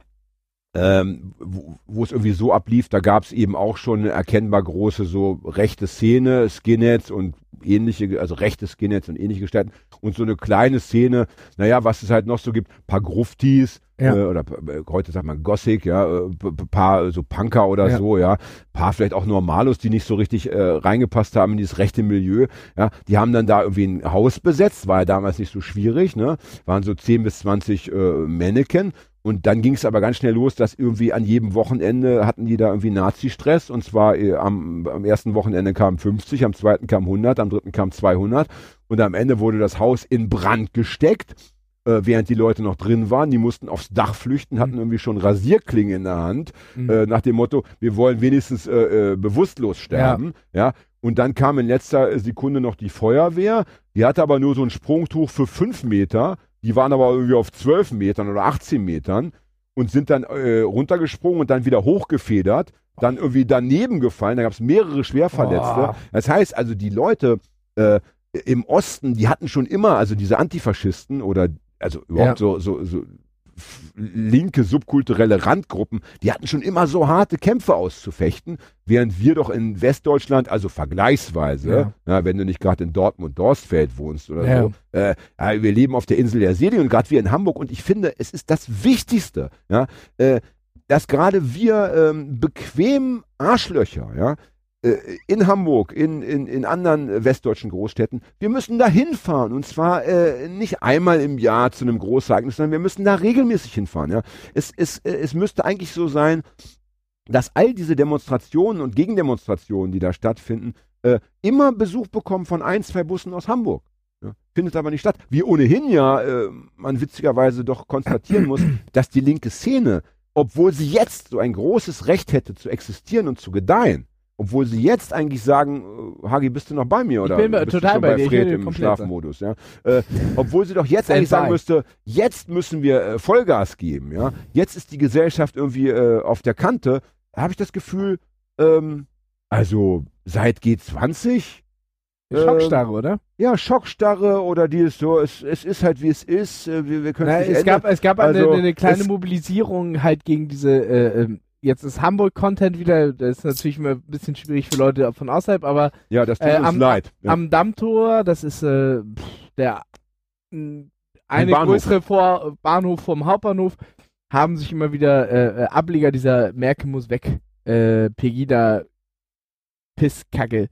Ähm, wo, wo es irgendwie so ablief, da gab es eben auch schon eine erkennbar große so rechte Szene, Skinheads und ähnliche, also rechte Skinheads und ähnliche Gestalten. Und so eine kleine Szene, naja, was es halt noch so gibt, paar Gruftis, Ja. Äh, oder äh, heute sagt man Gothic, ja, äh, paar so Punker oder Ja. so, ja, paar vielleicht auch Normalos, die nicht so richtig äh, reingepasst haben in dieses rechte Milieu, ja, die haben dann da irgendwie ein Haus besetzt, war ja damals nicht so schwierig, ne, waren so 10 bis 20 äh, Mannequin und dann ging es aber ganz schnell los, dass irgendwie an jedem Wochenende hatten die da irgendwie Nazi-Stress und zwar äh, am, am ersten Wochenende kamen 50, am zweiten kamen 100, am dritten kamen 200 und am Ende wurde das Haus in Brand gesteckt, äh, während die Leute noch drin waren. Die mussten aufs Dach flüchten, hatten irgendwie schon Rasierklingen in der Hand, Mhm. äh, nach dem Motto, wir wollen wenigstens äh, äh, bewusstlos sterben. Ja. Und dann kam in letzter Sekunde noch die Feuerwehr. Die hatte aber nur so ein Sprungtuch für fünf Meter. Die waren aber irgendwie auf zwölf Metern oder 18 Metern und sind dann äh, runtergesprungen und dann wieder hochgefedert, dann irgendwie daneben gefallen. Da gab es mehrere Schwerverletzte. Oh. Das heißt also, die Leute äh, im Osten, die hatten schon immer, also diese Antifaschisten oder also überhaupt so, so, so f- linke subkulturelle Randgruppen, die hatten schon immer so harte Kämpfe auszufechten, während wir doch in Westdeutschland, also vergleichsweise, Ja. ja. wenn du nicht gerade in Dortmund-Dorstfeld wohnst oder Ja. so, äh, ja, wir leben auf der Insel der und gerade wir in Hamburg und ich finde, es ist das Wichtigste, ja, äh, dass gerade wir ähm, bequem Arschlöcher, ja, in Hamburg, in, in, in anderen äh, westdeutschen Großstädten, wir müssen da hinfahren. Und zwar äh, nicht einmal im Jahr zu einem Großereignis, sondern wir müssen da regelmäßig hinfahren. Ja. Es, es, äh, es müsste eigentlich so sein, dass all diese Demonstrationen und Gegendemonstrationen, die da stattfinden, äh, immer Besuch bekommen von ein, zwei Bussen aus Hamburg. Ja. Findet aber nicht statt. Wie ohnehin ja äh, man witzigerweise doch konstatieren muss, dass die linke Szene, obwohl sie jetzt so ein großes Recht hätte zu existieren und zu gedeihen, obwohl sie jetzt eigentlich sagen, äh, Hagi, bist du noch bei mir oder bin bei- bist du total schon bei bei dir, ich Fred im Schlafmodus, ja? Äh, obwohl sie doch jetzt eigentlich sagen müsste, jetzt müssen wir äh, Vollgas geben, ja? Jetzt ist die Gesellschaft irgendwie äh, auf der Kante. Da habe ich das Gefühl, ähm, also seit G20 Schockstarre, oder? ja, Schockstarre oder die ist so, es, es ist halt wie es ist, äh, wir, wir können Na, es nicht es, ändern. gab, es gab Also, eine, eine kleine Mobilisierung halt gegen diese, äh, ähm, jetzt ist Hamburg-Content wieder, das ist natürlich immer ein bisschen schwierig für Leute von außerhalb, aber ja, das tut äh, am- leid. Ja. am Dammtor, das ist äh, der m, eine Bahnhof. größere Vor Bahnhof vom Hauptbahnhof, haben sich immer wieder äh, äh, Ableger dieser Merkel muss weg, äh, Pegida Pisskacke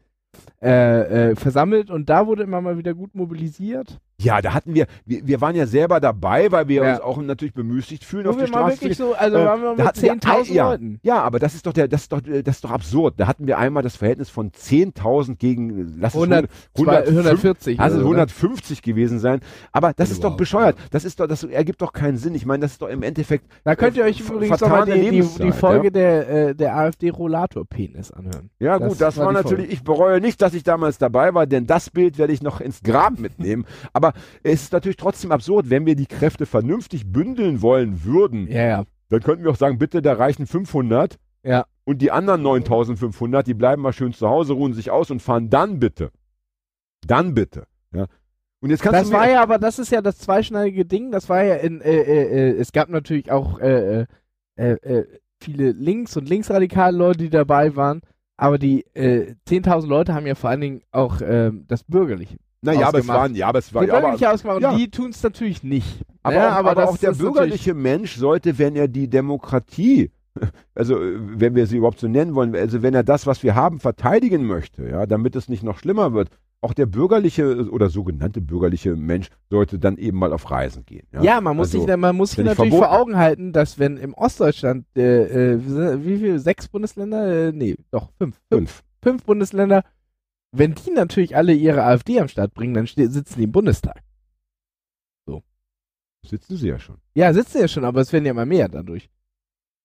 äh, äh, versammelt und da wurde immer mal wieder gut mobilisiert. Ja, da hatten wir, wir, wir waren ja selber dabei, weil wir Ja. uns auch natürlich bemüßigt fühlen, Wo auf wir mal Straße wirklich so, also Äh, waren wir da mit hatten wir 10.000 ein- ja. Leuten. Ja, aber das ist doch der, das ist doch, äh, das ist doch absurd. Da hatten wir einmal das Verhältnis von 10.000 gegen, lass es 100, 100, 140. also oder so, ne? 150 gewesen sein. Aber das ist doch bescheuert. Das ist doch, das ergibt doch keinen Sinn. Ich meine, das ist doch im Endeffekt, Da könnt ihr euch übrigens nochmal die, die, die Folge der, äh, der AfD-Rollator-Penis anhören. ja Das gut, das, war war, natürlich, ich bereue nicht, dass ich damals dabei war, denn das Bild werde ich noch ins Grab mitnehmen. Aber es ist natürlich trotzdem absurd, wenn wir die Kräfte vernünftig bündeln wollen würden, Ja, ja. dann könnten wir auch sagen, bitte, da reichen 500 Ja. und die anderen 9500, die bleiben mal schön zu Hause, ruhen sich aus und fahren dann bitte. Dann bitte. Ja. Und jetzt kannst Das du war ja, aber das ist ja das zweischneidige Ding. Das war ja in, äh, äh, äh, es gab natürlich auch äh, äh, äh, äh, viele Links- und linksradikale Leute, die dabei waren. Aber die äh, 10.000 Leute haben ja vor allen Dingen auch ähm, das Bürgerliche. Naja, aber es waren, ja, aber es war, Die ja, aber, ausgemacht. ja. Die tun es natürlich nicht. aber, Ja, auch, aber, das auch der bürgerliche Mensch sollte, wenn er die Demokratie, also äh, wenn wir sie überhaupt so nennen wollen, also wenn er das, was wir haben, verteidigen möchte, ja, damit es nicht noch schlimmer wird, auch der bürgerliche äh, oder sogenannte bürgerliche Mensch sollte dann eben mal auf Reisen gehen. Ja, Ja, man muss Also, sich, man muss sich natürlich vor verboten. Augen halten, dass wenn im Ostdeutschland, äh, äh, wie viel, sechs Bundesländer, äh, nee, doch, fünf, fünf. fünf Bundesländer, wenn die natürlich alle ihre AfD am Start bringen, dann sitzen die im Bundestag. Sitzen sie ja schon. Ja, sitzen ja schon, aber es werden ja immer mehr dadurch.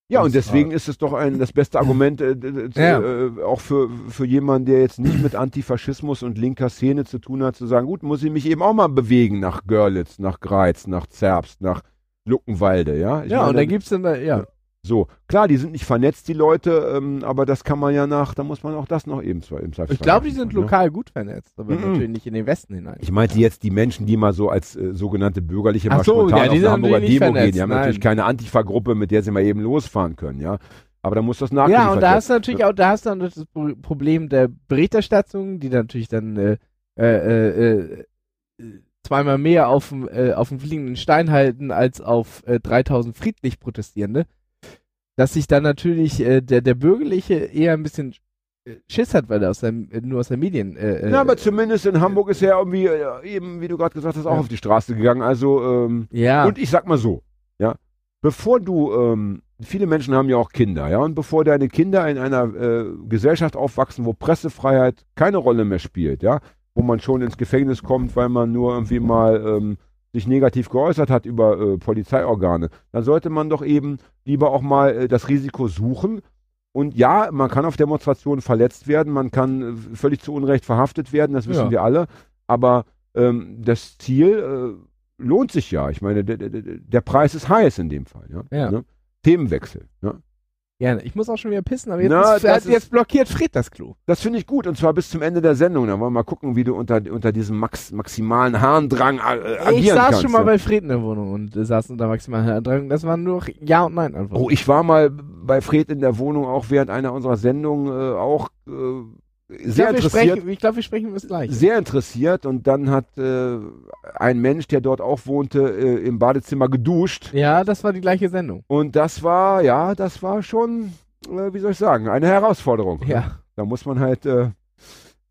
Ja, und deswegen ist es doch ein, das beste Argument äh, d- Ja. äh, auch für, für jemanden, der jetzt nicht mit Antifaschismus und linker Szene zu tun hat, zu sagen, gut, muss ich mich eben auch mal bewegen nach Görlitz, nach Greiz, nach Zerbst, nach Luckenwalde, ja? Ich ja, meine, und dann gibt's dann, da- ja. So, klar, die sind nicht vernetzt, die Leute, ähm, aber das kann man ja nach, da muss man auch das noch eben zwar im Zweifelsfall Ich glaube, die sind ne? lokal gut vernetzt, aber Mhm. natürlich nicht in den Westen hinein. Ich meinte jetzt die Menschen, die mal so als äh, sogenannte Bürgerliche mal Ach so, spontan ja, auf die eine Hamburger Demo gehen. vernetzt, Die haben nein. natürlich keine Antifa-Gruppe, mit der sie mal eben losfahren können, ja. Aber da muss das nachgeliefert Ja, und da hast du natürlich auch, da hast du dann das Pro- Problem der Berichterstattung, die natürlich dann äh, äh, äh, äh, zweimal mehr auf dem äh, auf dem fliegenden Stein halten als auf äh, 3000 friedlich Protestierende, dass sich dann natürlich äh, der der bürgerliche eher ein bisschen äh, Schiss hat, weil er aus der, äh, nur aus der Medien. Äh, Ja, äh, aber zumindest in Hamburg ist er irgendwie, äh, eben, wie du gerade gesagt hast, auch Ja. auf die Straße gegangen. Also, ähm, ja. und ich sag mal so, ja, bevor du, ähm, viele Menschen haben ja auch Kinder, ja, und bevor deine Kinder in einer äh, Gesellschaft aufwachsen, wo Pressefreiheit keine Rolle mehr spielt, ja, wo man schon ins Gefängnis kommt, weil man nur irgendwie mal ähm, sich negativ geäußert hat über äh, Polizeiorgane, dann sollte man doch eben lieber auch mal äh, das Risiko suchen. Und ja, man kann auf Demonstrationen verletzt werden, man kann äh, völlig zu Unrecht verhaftet werden, das wissen Ja. wir alle. Aber ähm, das Ziel äh, lohnt sich ja. Ich meine, der, der, der Preis ist heiß in dem Fall. Ja? Ja. Ne? Themenwechsel. Ja? Gerne. Ich muss auch schon wieder pissen, aber jetzt, Na, ist, hat, ist- jetzt blockiert Fred das Klo. Das finde ich gut und zwar bis zum Ende der Sendung. Dann wollen wir mal gucken, wie du unter, unter diesem max, maximalen Harndrang äh, agieren Ich saß kannst. schon mal ja. bei Fred in der Wohnung und äh, saß unter maximalen Drang. Das waren nur Ja und Nein Antworten. Oh, ich war mal bei Fred in der Wohnung, auch während einer unserer Sendungen, äh, auch äh, sehr glaube, wir, interessiert. sprechen- ich glaub, wir sprechen das Gleiche. sehr interessiert und dann hat äh, ein Mensch, der dort auch wohnte, äh, im Badezimmer geduscht Ja, das war die gleiche Sendung. und das war, ja, das war schon, äh, wie soll ich sagen, eine Herausforderung. Ja. Da muss man halt äh,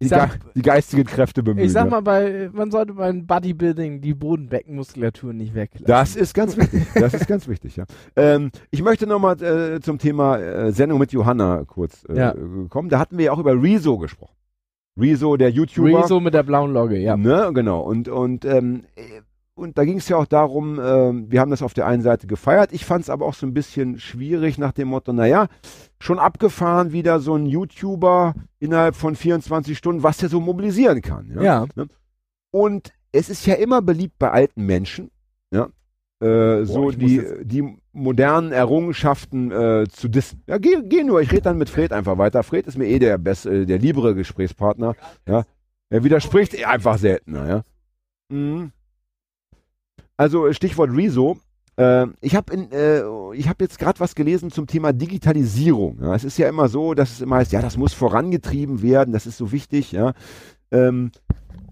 die, sag- Ge die geistigen Kräfte bemühen. Ich sag ja. mal, bei, man sollte beim Bodybuilding die Bodenbeckenmuskulatur nicht weglassen. Das ist ganz wichtig. Das ist ganz wichtig, ja. Ähm, ich möchte nochmal äh, zum Thema äh, Sendung mit Johanna kurz äh, Ja. Rezo mit der blauen Logge, ja. Ne, genau. Und, und, ähm, äh, und da ging es ja auch darum, ähm, wir haben das auf der einen Seite gefeiert. Ich fand es aber auch so ein bisschen schwierig nach dem Motto, naja, schon abgefahren wieder so ein YouTuber innerhalb von 24 Stunden, was der so mobilisieren kann. Ja. Ja. Und es ist ja immer beliebt bei alten Menschen, ja, äh, so ich muss die, die modernen Errungenschaften äh, zu dissen. Ja, geh, geh nur, ich rede dann mit Fred einfach weiter. Fred ist mir eh der beste, der liebere Gesprächspartner. Ja. Er widerspricht einfach seltener, ja. Mhm. Also Stichwort Rezo. Äh, ich habe äh, ich hab jetzt gerade was gelesen zum Thema Digitalisierung. Ja. Es ist ja immer so, dass es immer heißt, ja, das muss vorangetrieben werden, das ist so wichtig, ja. Ähm,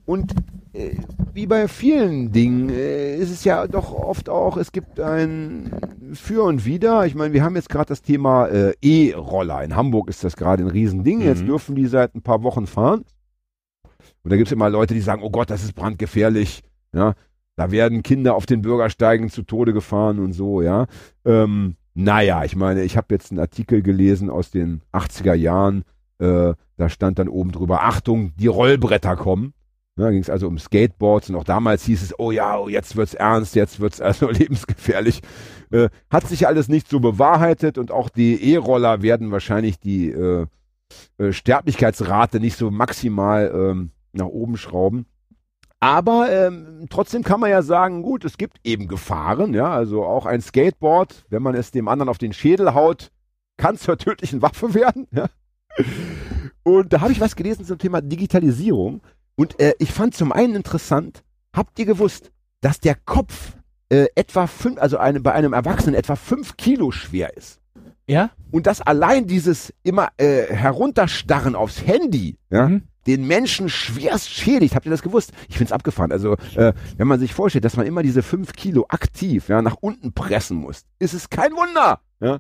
und äh, wie bei vielen Dingen äh, ist es ja doch oft auch, es gibt ein Für und Wider. Ich meine, wir haben jetzt gerade das Thema äh, E-Roller. In Hamburg ist das gerade ein Riesending. Jetzt Mhm. dürfen die seit ein paar Wochen fahren. Und da gibt es immer Leute, die sagen, oh Gott, das ist brandgefährlich. Ja, da werden Kinder auf den Bürgersteigen zu Tode gefahren und so, ja. Ähm, naja, ich meine, ich habe jetzt einen Artikel gelesen aus den 80er Jahren. Äh, da stand dann oben drüber, Achtung, die Rollbretter kommen. Da ging es also um Skateboards und auch damals hieß es, oh ja, oh, jetzt wird's ernst, jetzt wird's also lebensgefährlich. Äh, hat sich alles nicht so bewahrheitet und auch die E-Roller werden wahrscheinlich die äh, äh, Sterblichkeitsrate nicht so maximal ähm, nach oben schrauben. Aber ähm, trotzdem kann man ja sagen, gut, es gibt eben Gefahren, ja, also auch ein Skateboard, wenn man es dem anderen auf den Schädel haut, kann zur tödlichen Waffe werden, ja. Und da habe ich was gelesen zum Thema Digitalisierung und äh, ich fand zum einen interessant, habt ihr gewusst, dass der Kopf äh, etwa fünf, also eine, bei einem Erwachsenen etwa fünf Kilo schwer ist? Ja? Und dass allein dieses immer äh, herunterstarren aufs Handy, ja, Mhm. Den Menschen schwerst schädigt. Habt ihr das gewusst? Ich find's abgefahren. Also, äh, wenn man sich vorstellt, dass man immer diese fünf Kilo aktiv ja, nach unten pressen muss, ist es kein Wunder, ja,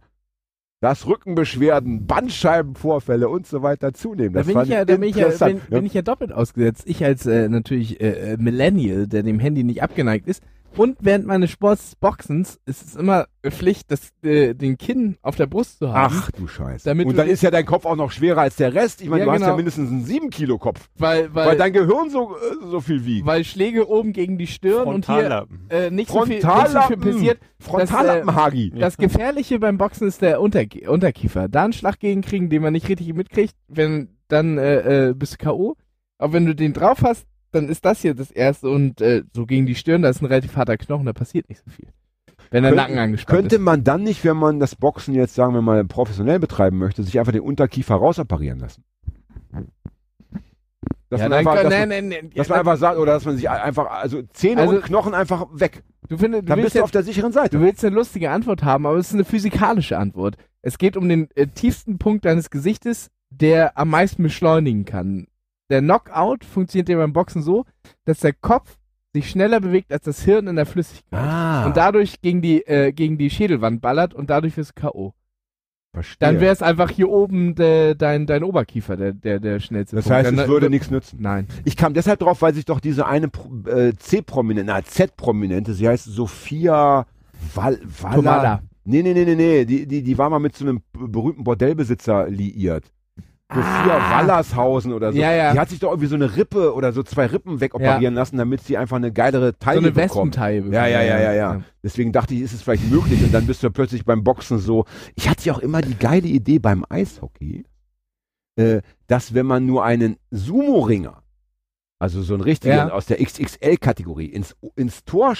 dass Rückenbeschwerden, Bandscheibenvorfälle und so weiter zunehmen. Da Das bin fand ich ja, da bin ich ja, bin, bin ich ja doppelt ausgesetzt. Ich als äh, natürlich äh, äh, Millennial, der dem Handy nicht abgeneigt ist. Und während meines Sportsboxens ist es immer Pflicht, das, äh, den Kinn auf der Brust zu haben. Ach du Scheiße. Damit und dann ist ja dein Kopf auch noch schwerer als der Rest. Ich meine, Ja, du hast ja genau. mindestens einen 7 Kilo Kopf, weil, weil, weil dein Gehirn so, äh, so viel wiegt. weil Schläge oben gegen die Stirn und hier äh, nicht, so viel, nicht so viel passiert. Frontallappen, Hagi. Das Gefährliche beim Boxen ist der Unter Unterkiefer. Da einen Schlag gegenkriegen, den man nicht richtig mitkriegt, wenn dann äh, äh, bist du K.O. Aber wenn du den drauf hast, dann ist das hier das erste und äh, so gegen die Stirn, da ist ein relativ harter Knochen, da passiert nicht so viel. Wenn der Könnte- Nacken angespannt Könnte ist. man dann nicht, wenn man das Boxen jetzt, sagen wir mal, professionell betreiben möchte, sich einfach den Unterkiefer rausoperieren lassen? Dass Ja, man einfach, kann- dass nein, man, nein, nein, dass ja, man einfach sagt, oder dass man sich einfach, also Zähne Also- und Knochen einfach weg. du, findest, du, Dann bist du jetzt, auf der sicheren Seite. du willst eine lustige Antwort haben, aber es ist eine physikalische Antwort. Es geht um den äh, tiefsten Punkt deines Gesichtes, der am meisten beschleunigen kann. Der Knockout funktioniert ja beim Boxen so, dass der Kopf sich schneller bewegt als das Hirn in der Flüssigkeit. Ah, Und dadurch gegen die, äh, gegen die Schädelwand ballert und dadurch du K.O. verstehe. Dann wäre es einfach hier oben de, dein, dein Oberkiefer, der, der, der schnellste das Punkt. heißt, Dann, es würde nichts nützen. Nein. Ich kam deshalb drauf, weil sich doch diese eine äh, C-Prominente, na Z-Prominente, sie heißt Sophia Wall, Waller. Tomala. Nee, nee, nee, nee, nee, die, die, die war mal mit so einem berühmten Bordellbesitzer liiert. Sophia Ah. Wallershausen oder so. Ja, ja. Die hat sich doch irgendwie so eine Rippe oder so zwei Rippen wegoperieren lassen, damit sie einfach eine geilere So Taille eine bekommt. Wespentaille. Ja, ja, ja, ja, ja. Deswegen dachte ich, ist es vielleicht möglich und dann bist du plötzlich beim Boxen so. Ich hatte ja auch immer die geile Idee beim Eishockey, äh, dass wenn man nur einen Sumo-Ringer, also so einen richtigen Ja. aus der XXL-Kategorie, ins, ins Tor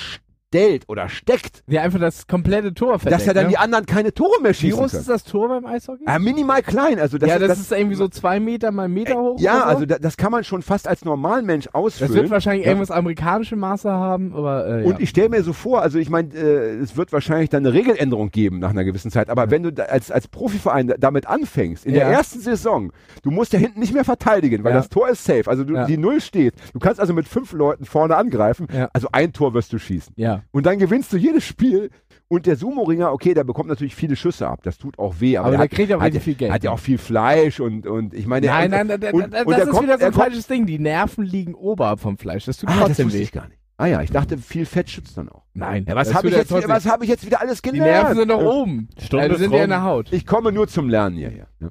stellt oder steckt, Ja, einfach das komplette Tor verdeckt. dass ja dann ne? die anderen keine Tore mehr Wie schießen groß können. ist das Tor beim Eishockey? Ja, minimal klein. Also das, ja, das, das, ist irgendwie so zwei Meter mal Meter hoch. ja, so. also da, das kann man schon fast als Normalmensch das ausfüllen. wird wahrscheinlich Ja. irgendwas amerikanische Maße haben, aber äh, ja. Und ich stelle mir so vor, also ich meine, äh, es wird wahrscheinlich dann eine Regeländerung geben nach einer gewissen Zeit, aber wenn du da als, als Profiverein da- damit anfängst, in der ersten Saison, du musst ja hinten nicht mehr verteidigen, weil das Tor ist safe, also du, die Null steht. Du kannst also mit fünf Leuten vorne angreifen, also ein Tor wirst du schießen. ja. Und dann gewinnst du jedes Spiel und der Sumo-Ringer, okay, der bekommt natürlich viele Schüsse ab, das tut auch weh, aber, Aber der kriegt ja auch hat, viel Geld. hat ja auch viel Fleisch und, und ich meine, Nein, nein, nein, und- das und der ist kommt- wieder so ein falsches Ding. Die Nerven liegen oberhalb vom Fleisch. Das tut Ah, das trotzdem wusste weh. ich gar nicht. Ah ja, ich dachte, viel Fett schützt dann auch. Nein. Ja, was das habe ich, jetzt wieder- trotzdem- was hab ich jetzt wieder alles Die gelernt? Nerven sind doch Ja. oben. Stunde die sind ja in der. Haut. Ich komme nur zum Lernen hierher. Ja.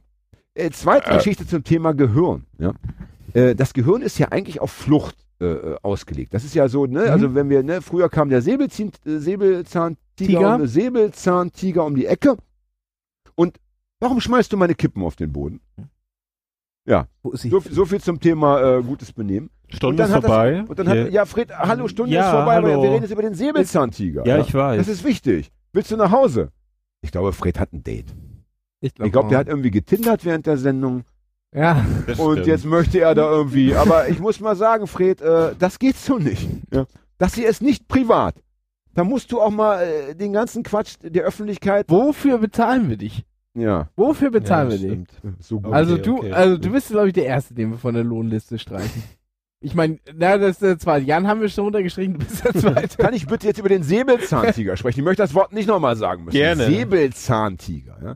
Äh, zweite Geschichte zum Thema Gehirn. Ja. Äh, das Gehirn ist ja eigentlich auf Flucht äh, äh, ausgelegt. Das ist ja so, ne, Mhm. also wenn wir, ne, früher kam der Säbelzahn, äh, Säbelzahntiger, Tiger. um, Säbelzahntiger um die Ecke. Und warum schmeißt du meine Kippen auf den Boden? Wo ist sie? So, so viel zum Thema äh, gutes Benehmen. Stunde ist hat das- vorbei. Und dann hat, Ja. ja, Fred, hallo, Stunde Ja, ist vorbei, aber hallo. wir reden jetzt über den Säbelzahntiger. ja, ich weiß. Das ist wichtig. Willst du nach Hause? Ich glaube, Fred hat ein Date. Ich glaube, Ich glaube, der hat irgendwie getindert während der Sendung. Ja. Das Und stimmt. jetzt möchte er da irgendwie. Aber ich muss mal sagen, Fred, äh, das geht so nicht. Ja. Das hier ist nicht privat. Da musst du auch mal äh, den ganzen Quatsch der Öffentlichkeit. Wofür bezahlen wir dich? Ja, Wofür bezahlen ja, wir dich? stimmt. so gut. Okay, also du, okay. also du bist, glaube ich, der Erste, den wir von der Lohnliste streichen. Ich meine, na, das ist der zweite. Jan haben wir schon runtergestrichen, du bist der zweite. Kann ich bitte jetzt über den Säbelzahntiger sprechen? Ich möchte das Wort nicht nochmal sagen müssen. Gerne. Säbelzahntiger. Ja.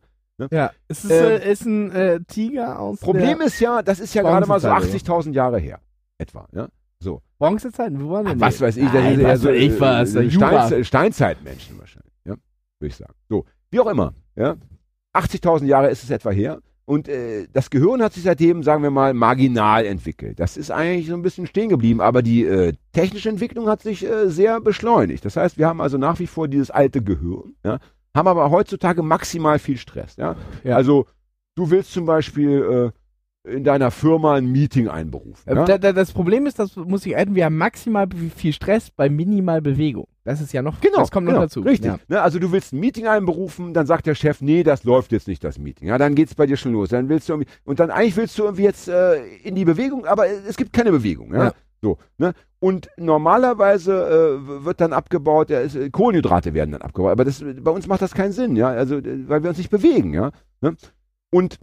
Ja, es ist, Ähm, äh, ist ein äh, Tiger aus Problem der ist ja, das ist ja gerade mal so Bronzezeit, 80.000 Jahre her. Etwa. Ja. So. Bronzezeiten. Wo waren Ach, denn was die? weiß ich, das Nein, ist eher was so weiß ich was, äh. Steinze Steinzeitmenschen wahrscheinlich, ja, würde ich sagen. So, wie auch immer, ja. 80.000 Jahre ist es etwa her und äh, das Gehirn hat sich seitdem, sagen wir mal, marginal entwickelt. Das ist eigentlich so ein bisschen stehen geblieben, aber die äh, technische Entwicklung hat sich äh, sehr beschleunigt. Das heißt, wir haben also nach wie vor dieses alte Gehirn, ja, haben aber heutzutage maximal viel Stress, ja. Ja. Also, du willst zum Beispiel äh, in deiner Firma ein Meeting einberufen. Äh, ja? da, da, das Problem ist, das muss ich adden, wir haben maximal viel Stress bei minimal Bewegung. Das ist ja noch, Genau, das kommt genau, noch dazu. Richtig. Ja. Ne, also du willst ein Meeting einberufen, dann sagt der Chef, nee, das läuft jetzt nicht, das Meeting. Ja, dann geht's bei dir schon los. Dann willst du irgendwie, und dann eigentlich willst du irgendwie jetzt äh, in die Bewegung, aber es gibt keine Bewegung. Ja? So, ne? Und normalerweise äh, wird dann abgebaut, ja, es, äh, Kohlenhydrate werden dann abgebaut, aber das, bei uns macht das keinen Sinn, ja, also äh, weil wir uns nicht bewegen, ja. Ne? Und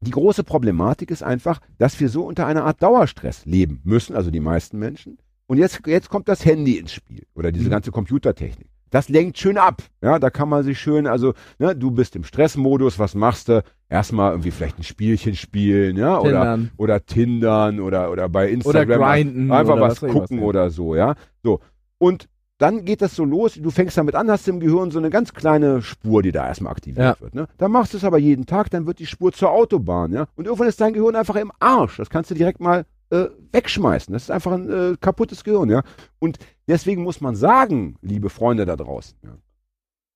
die große Problematik ist einfach, dass wir so unter einer Art Dauerstress leben müssen, also die meisten Menschen. Und jetzt, jetzt kommt das Handy ins Spiel oder diese Mhm. ganze Computertechnik. Das lenkt schön ab. Ja, da kann man sich schön, also, ne, du bist im Stressmodus, was machst du? Erstmal irgendwie vielleicht ein Spielchen spielen, ja, oder, Tindern. oder Tindern oder, oder bei Oder Instagram grinden. einfach oder was ich gucken ja. oder so, ja. So. Und dann geht das so los, du fängst damit an, hast im Gehirn so eine ganz kleine Spur, die da erstmal aktiviert Ja. wird. Ne? Dann machst du es aber jeden Tag, dann wird die Spur zur Autobahn, ja. Und irgendwann ist dein Gehirn einfach im Arsch. Das kannst du direkt mal äh, wegschmeißen. Das ist einfach ein äh, kaputtes Gehirn, ja. Und deswegen muss man sagen, liebe Freunde da draußen, ja.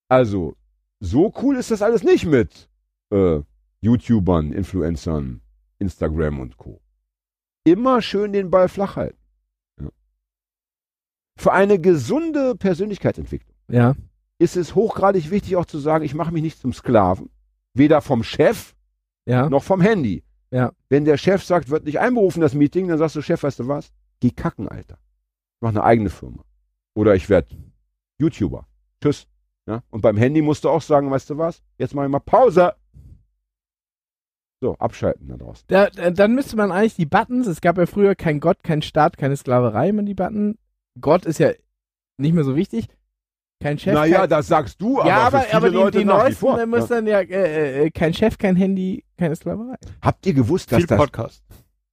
Also, so cool ist das alles nicht mit äh, YouTubern, Influencern, Instagram und Co. Immer schön den Ball flach halten. Ja. Für eine gesunde Persönlichkeitsentwicklung Ja. ist es hochgradig wichtig auch zu sagen, ich mache mich nicht zum Sklaven, weder vom Chef Ja. noch vom Handy. Wenn der Chef sagt, wird nicht einberufen, das Meeting, dann sagst du, Chef, weißt du was? Geh kacken, Alter. Ich mach eine eigene Firma. Oder ich werde YouTuber. Tschüss. Ja? Und beim Handy musst du auch sagen, weißt du was? Jetzt mache ich mal Pause. So, abschalten da draußen. Da, da, dann müsste man eigentlich die Buttons, es gab ja früher kein Gott, kein Staat, keine Sklaverei, man die Button, Gott ist ja nicht mehr so wichtig. Kein Chef. naja, kein, das sagst du, aber ja, aber, für viele aber die, Leute die neuesten äh, müssen dann ja äh, äh, kein Chef, kein Handy, keine Sklaverei. Habt ihr gewusst, dass Viel das Podcast.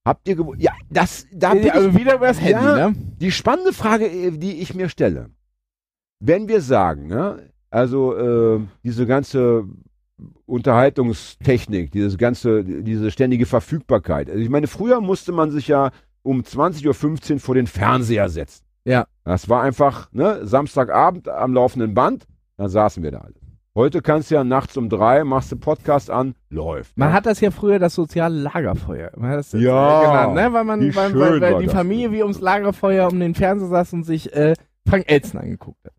habt ihr gewusst? Ja, das da bin Ja, also wieder über das Handy, Ja. ne? Die spannende Frage, äh, die ich mir stelle, wenn wir sagen, ne, also äh, diese ganze Unterhaltungstechnik, dieses ganze, diese ständige Verfügbarkeit. Also ich meine, früher musste man sich ja um 20.15 Uhr vor den Fernseher setzen. Ja. Das war einfach, ne, Samstagabend am laufenden Band, da saßen wir da alle. Heute kannst du ja nachts um drei, machst du Podcast an, läuft. Man ne? hat das ja früher das soziale Lagerfeuer. Man hat das Ja, genannt, ne? Weil man, weil, weil, weil die Familie wie ums Lagerfeuer um den Fernseher saß und sich äh, Frank Elzen angeguckt hat.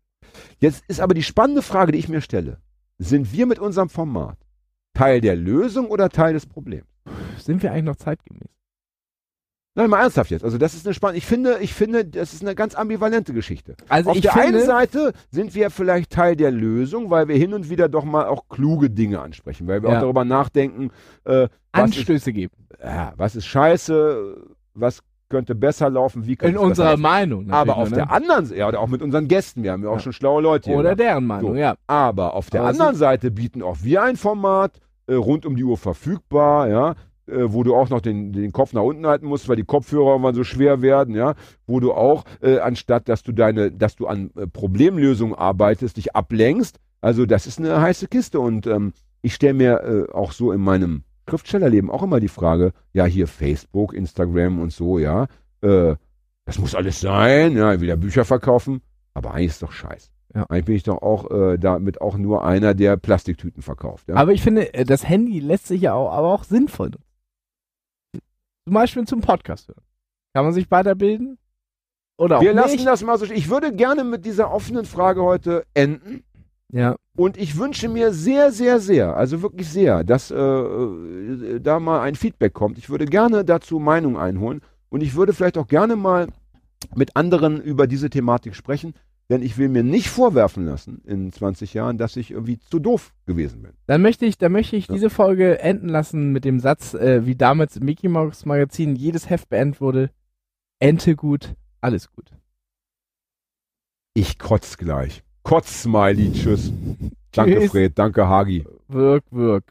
Jetzt ist aber die spannende Frage, die ich mir stelle. Sind wir mit unserem Format Teil der Lösung oder Teil des Problems? Sind wir eigentlich noch zeitgemäß? Nein, mal ernsthaft jetzt. Also das ist eine spannende, ich finde, ich finde, das ist eine ganz ambivalente Geschichte. Also Auf der finde, einen Seite sind wir vielleicht Teil der Lösung, weil wir hin und wieder doch mal auch kluge Dinge ansprechen, weil wir Ja. auch darüber nachdenken, äh, was ist, Anstöße geben. ja, was ist scheiße, was könnte besser laufen, wie könnte In unserer laufen. Meinung. Aber auf nur, der ne? anderen Seite, ja, oder auch mit unseren Gästen, wir haben ja auch Ja. schon schlaue Leute hier. Oder gehabt. deren Meinung, So. ja. Aber auf der Aber es anderen Seite bieten auch wir ein Format, äh, rund um die Uhr verfügbar, ja, äh, wo du auch noch den, den Kopf nach unten halten musst, weil die Kopfhörer irgendwann so schwer werden, ja, wo du auch, äh, anstatt dass du deine, dass du an äh, Problemlösungen arbeitest, dich ablenkst. Also das ist eine heiße Kiste und ähm, ich stelle mir äh, auch so in meinem Schriftstellerleben auch immer die Frage, ja, hier Facebook, Instagram und so, ja, äh, das muss alles sein, ja, wieder Bücher verkaufen, aber eigentlich ist doch scheiße. Ja. Eigentlich bin ich doch auch äh, damit auch nur einer, der Plastiktüten verkauft. Ja? Aber ich finde, äh, das Handy lässt sich ja auch, aber auch sinnvoll nutzen. Zum Beispiel zum Podcast hören. Kann man sich weiterbilden? Oder auch Wir lassen nicht? das mal so. Ich würde gerne mit dieser offenen Frage heute enden. Ja. Und ich wünsche mir sehr, sehr, sehr, also wirklich sehr, dass äh, äh, da mal ein Feedback kommt. Ich würde gerne dazu Meinung einholen und ich würde vielleicht auch gerne mal mit anderen über diese Thematik sprechen, denn ich will mir nicht vorwerfen lassen in 20 Jahren, dass ich irgendwie zu doof gewesen bin. Dann möchte ich, dann möchte ich Ja. diese Folge enden lassen mit dem Satz, äh, wie damals im Mickey Mouse Magazin jedes Heft beendet wurde. Ente gut, alles gut. Ich kotz gleich. Kotz, Smiley, tschüss. Danke. Fred, danke, Hagi. Wirk, wirk.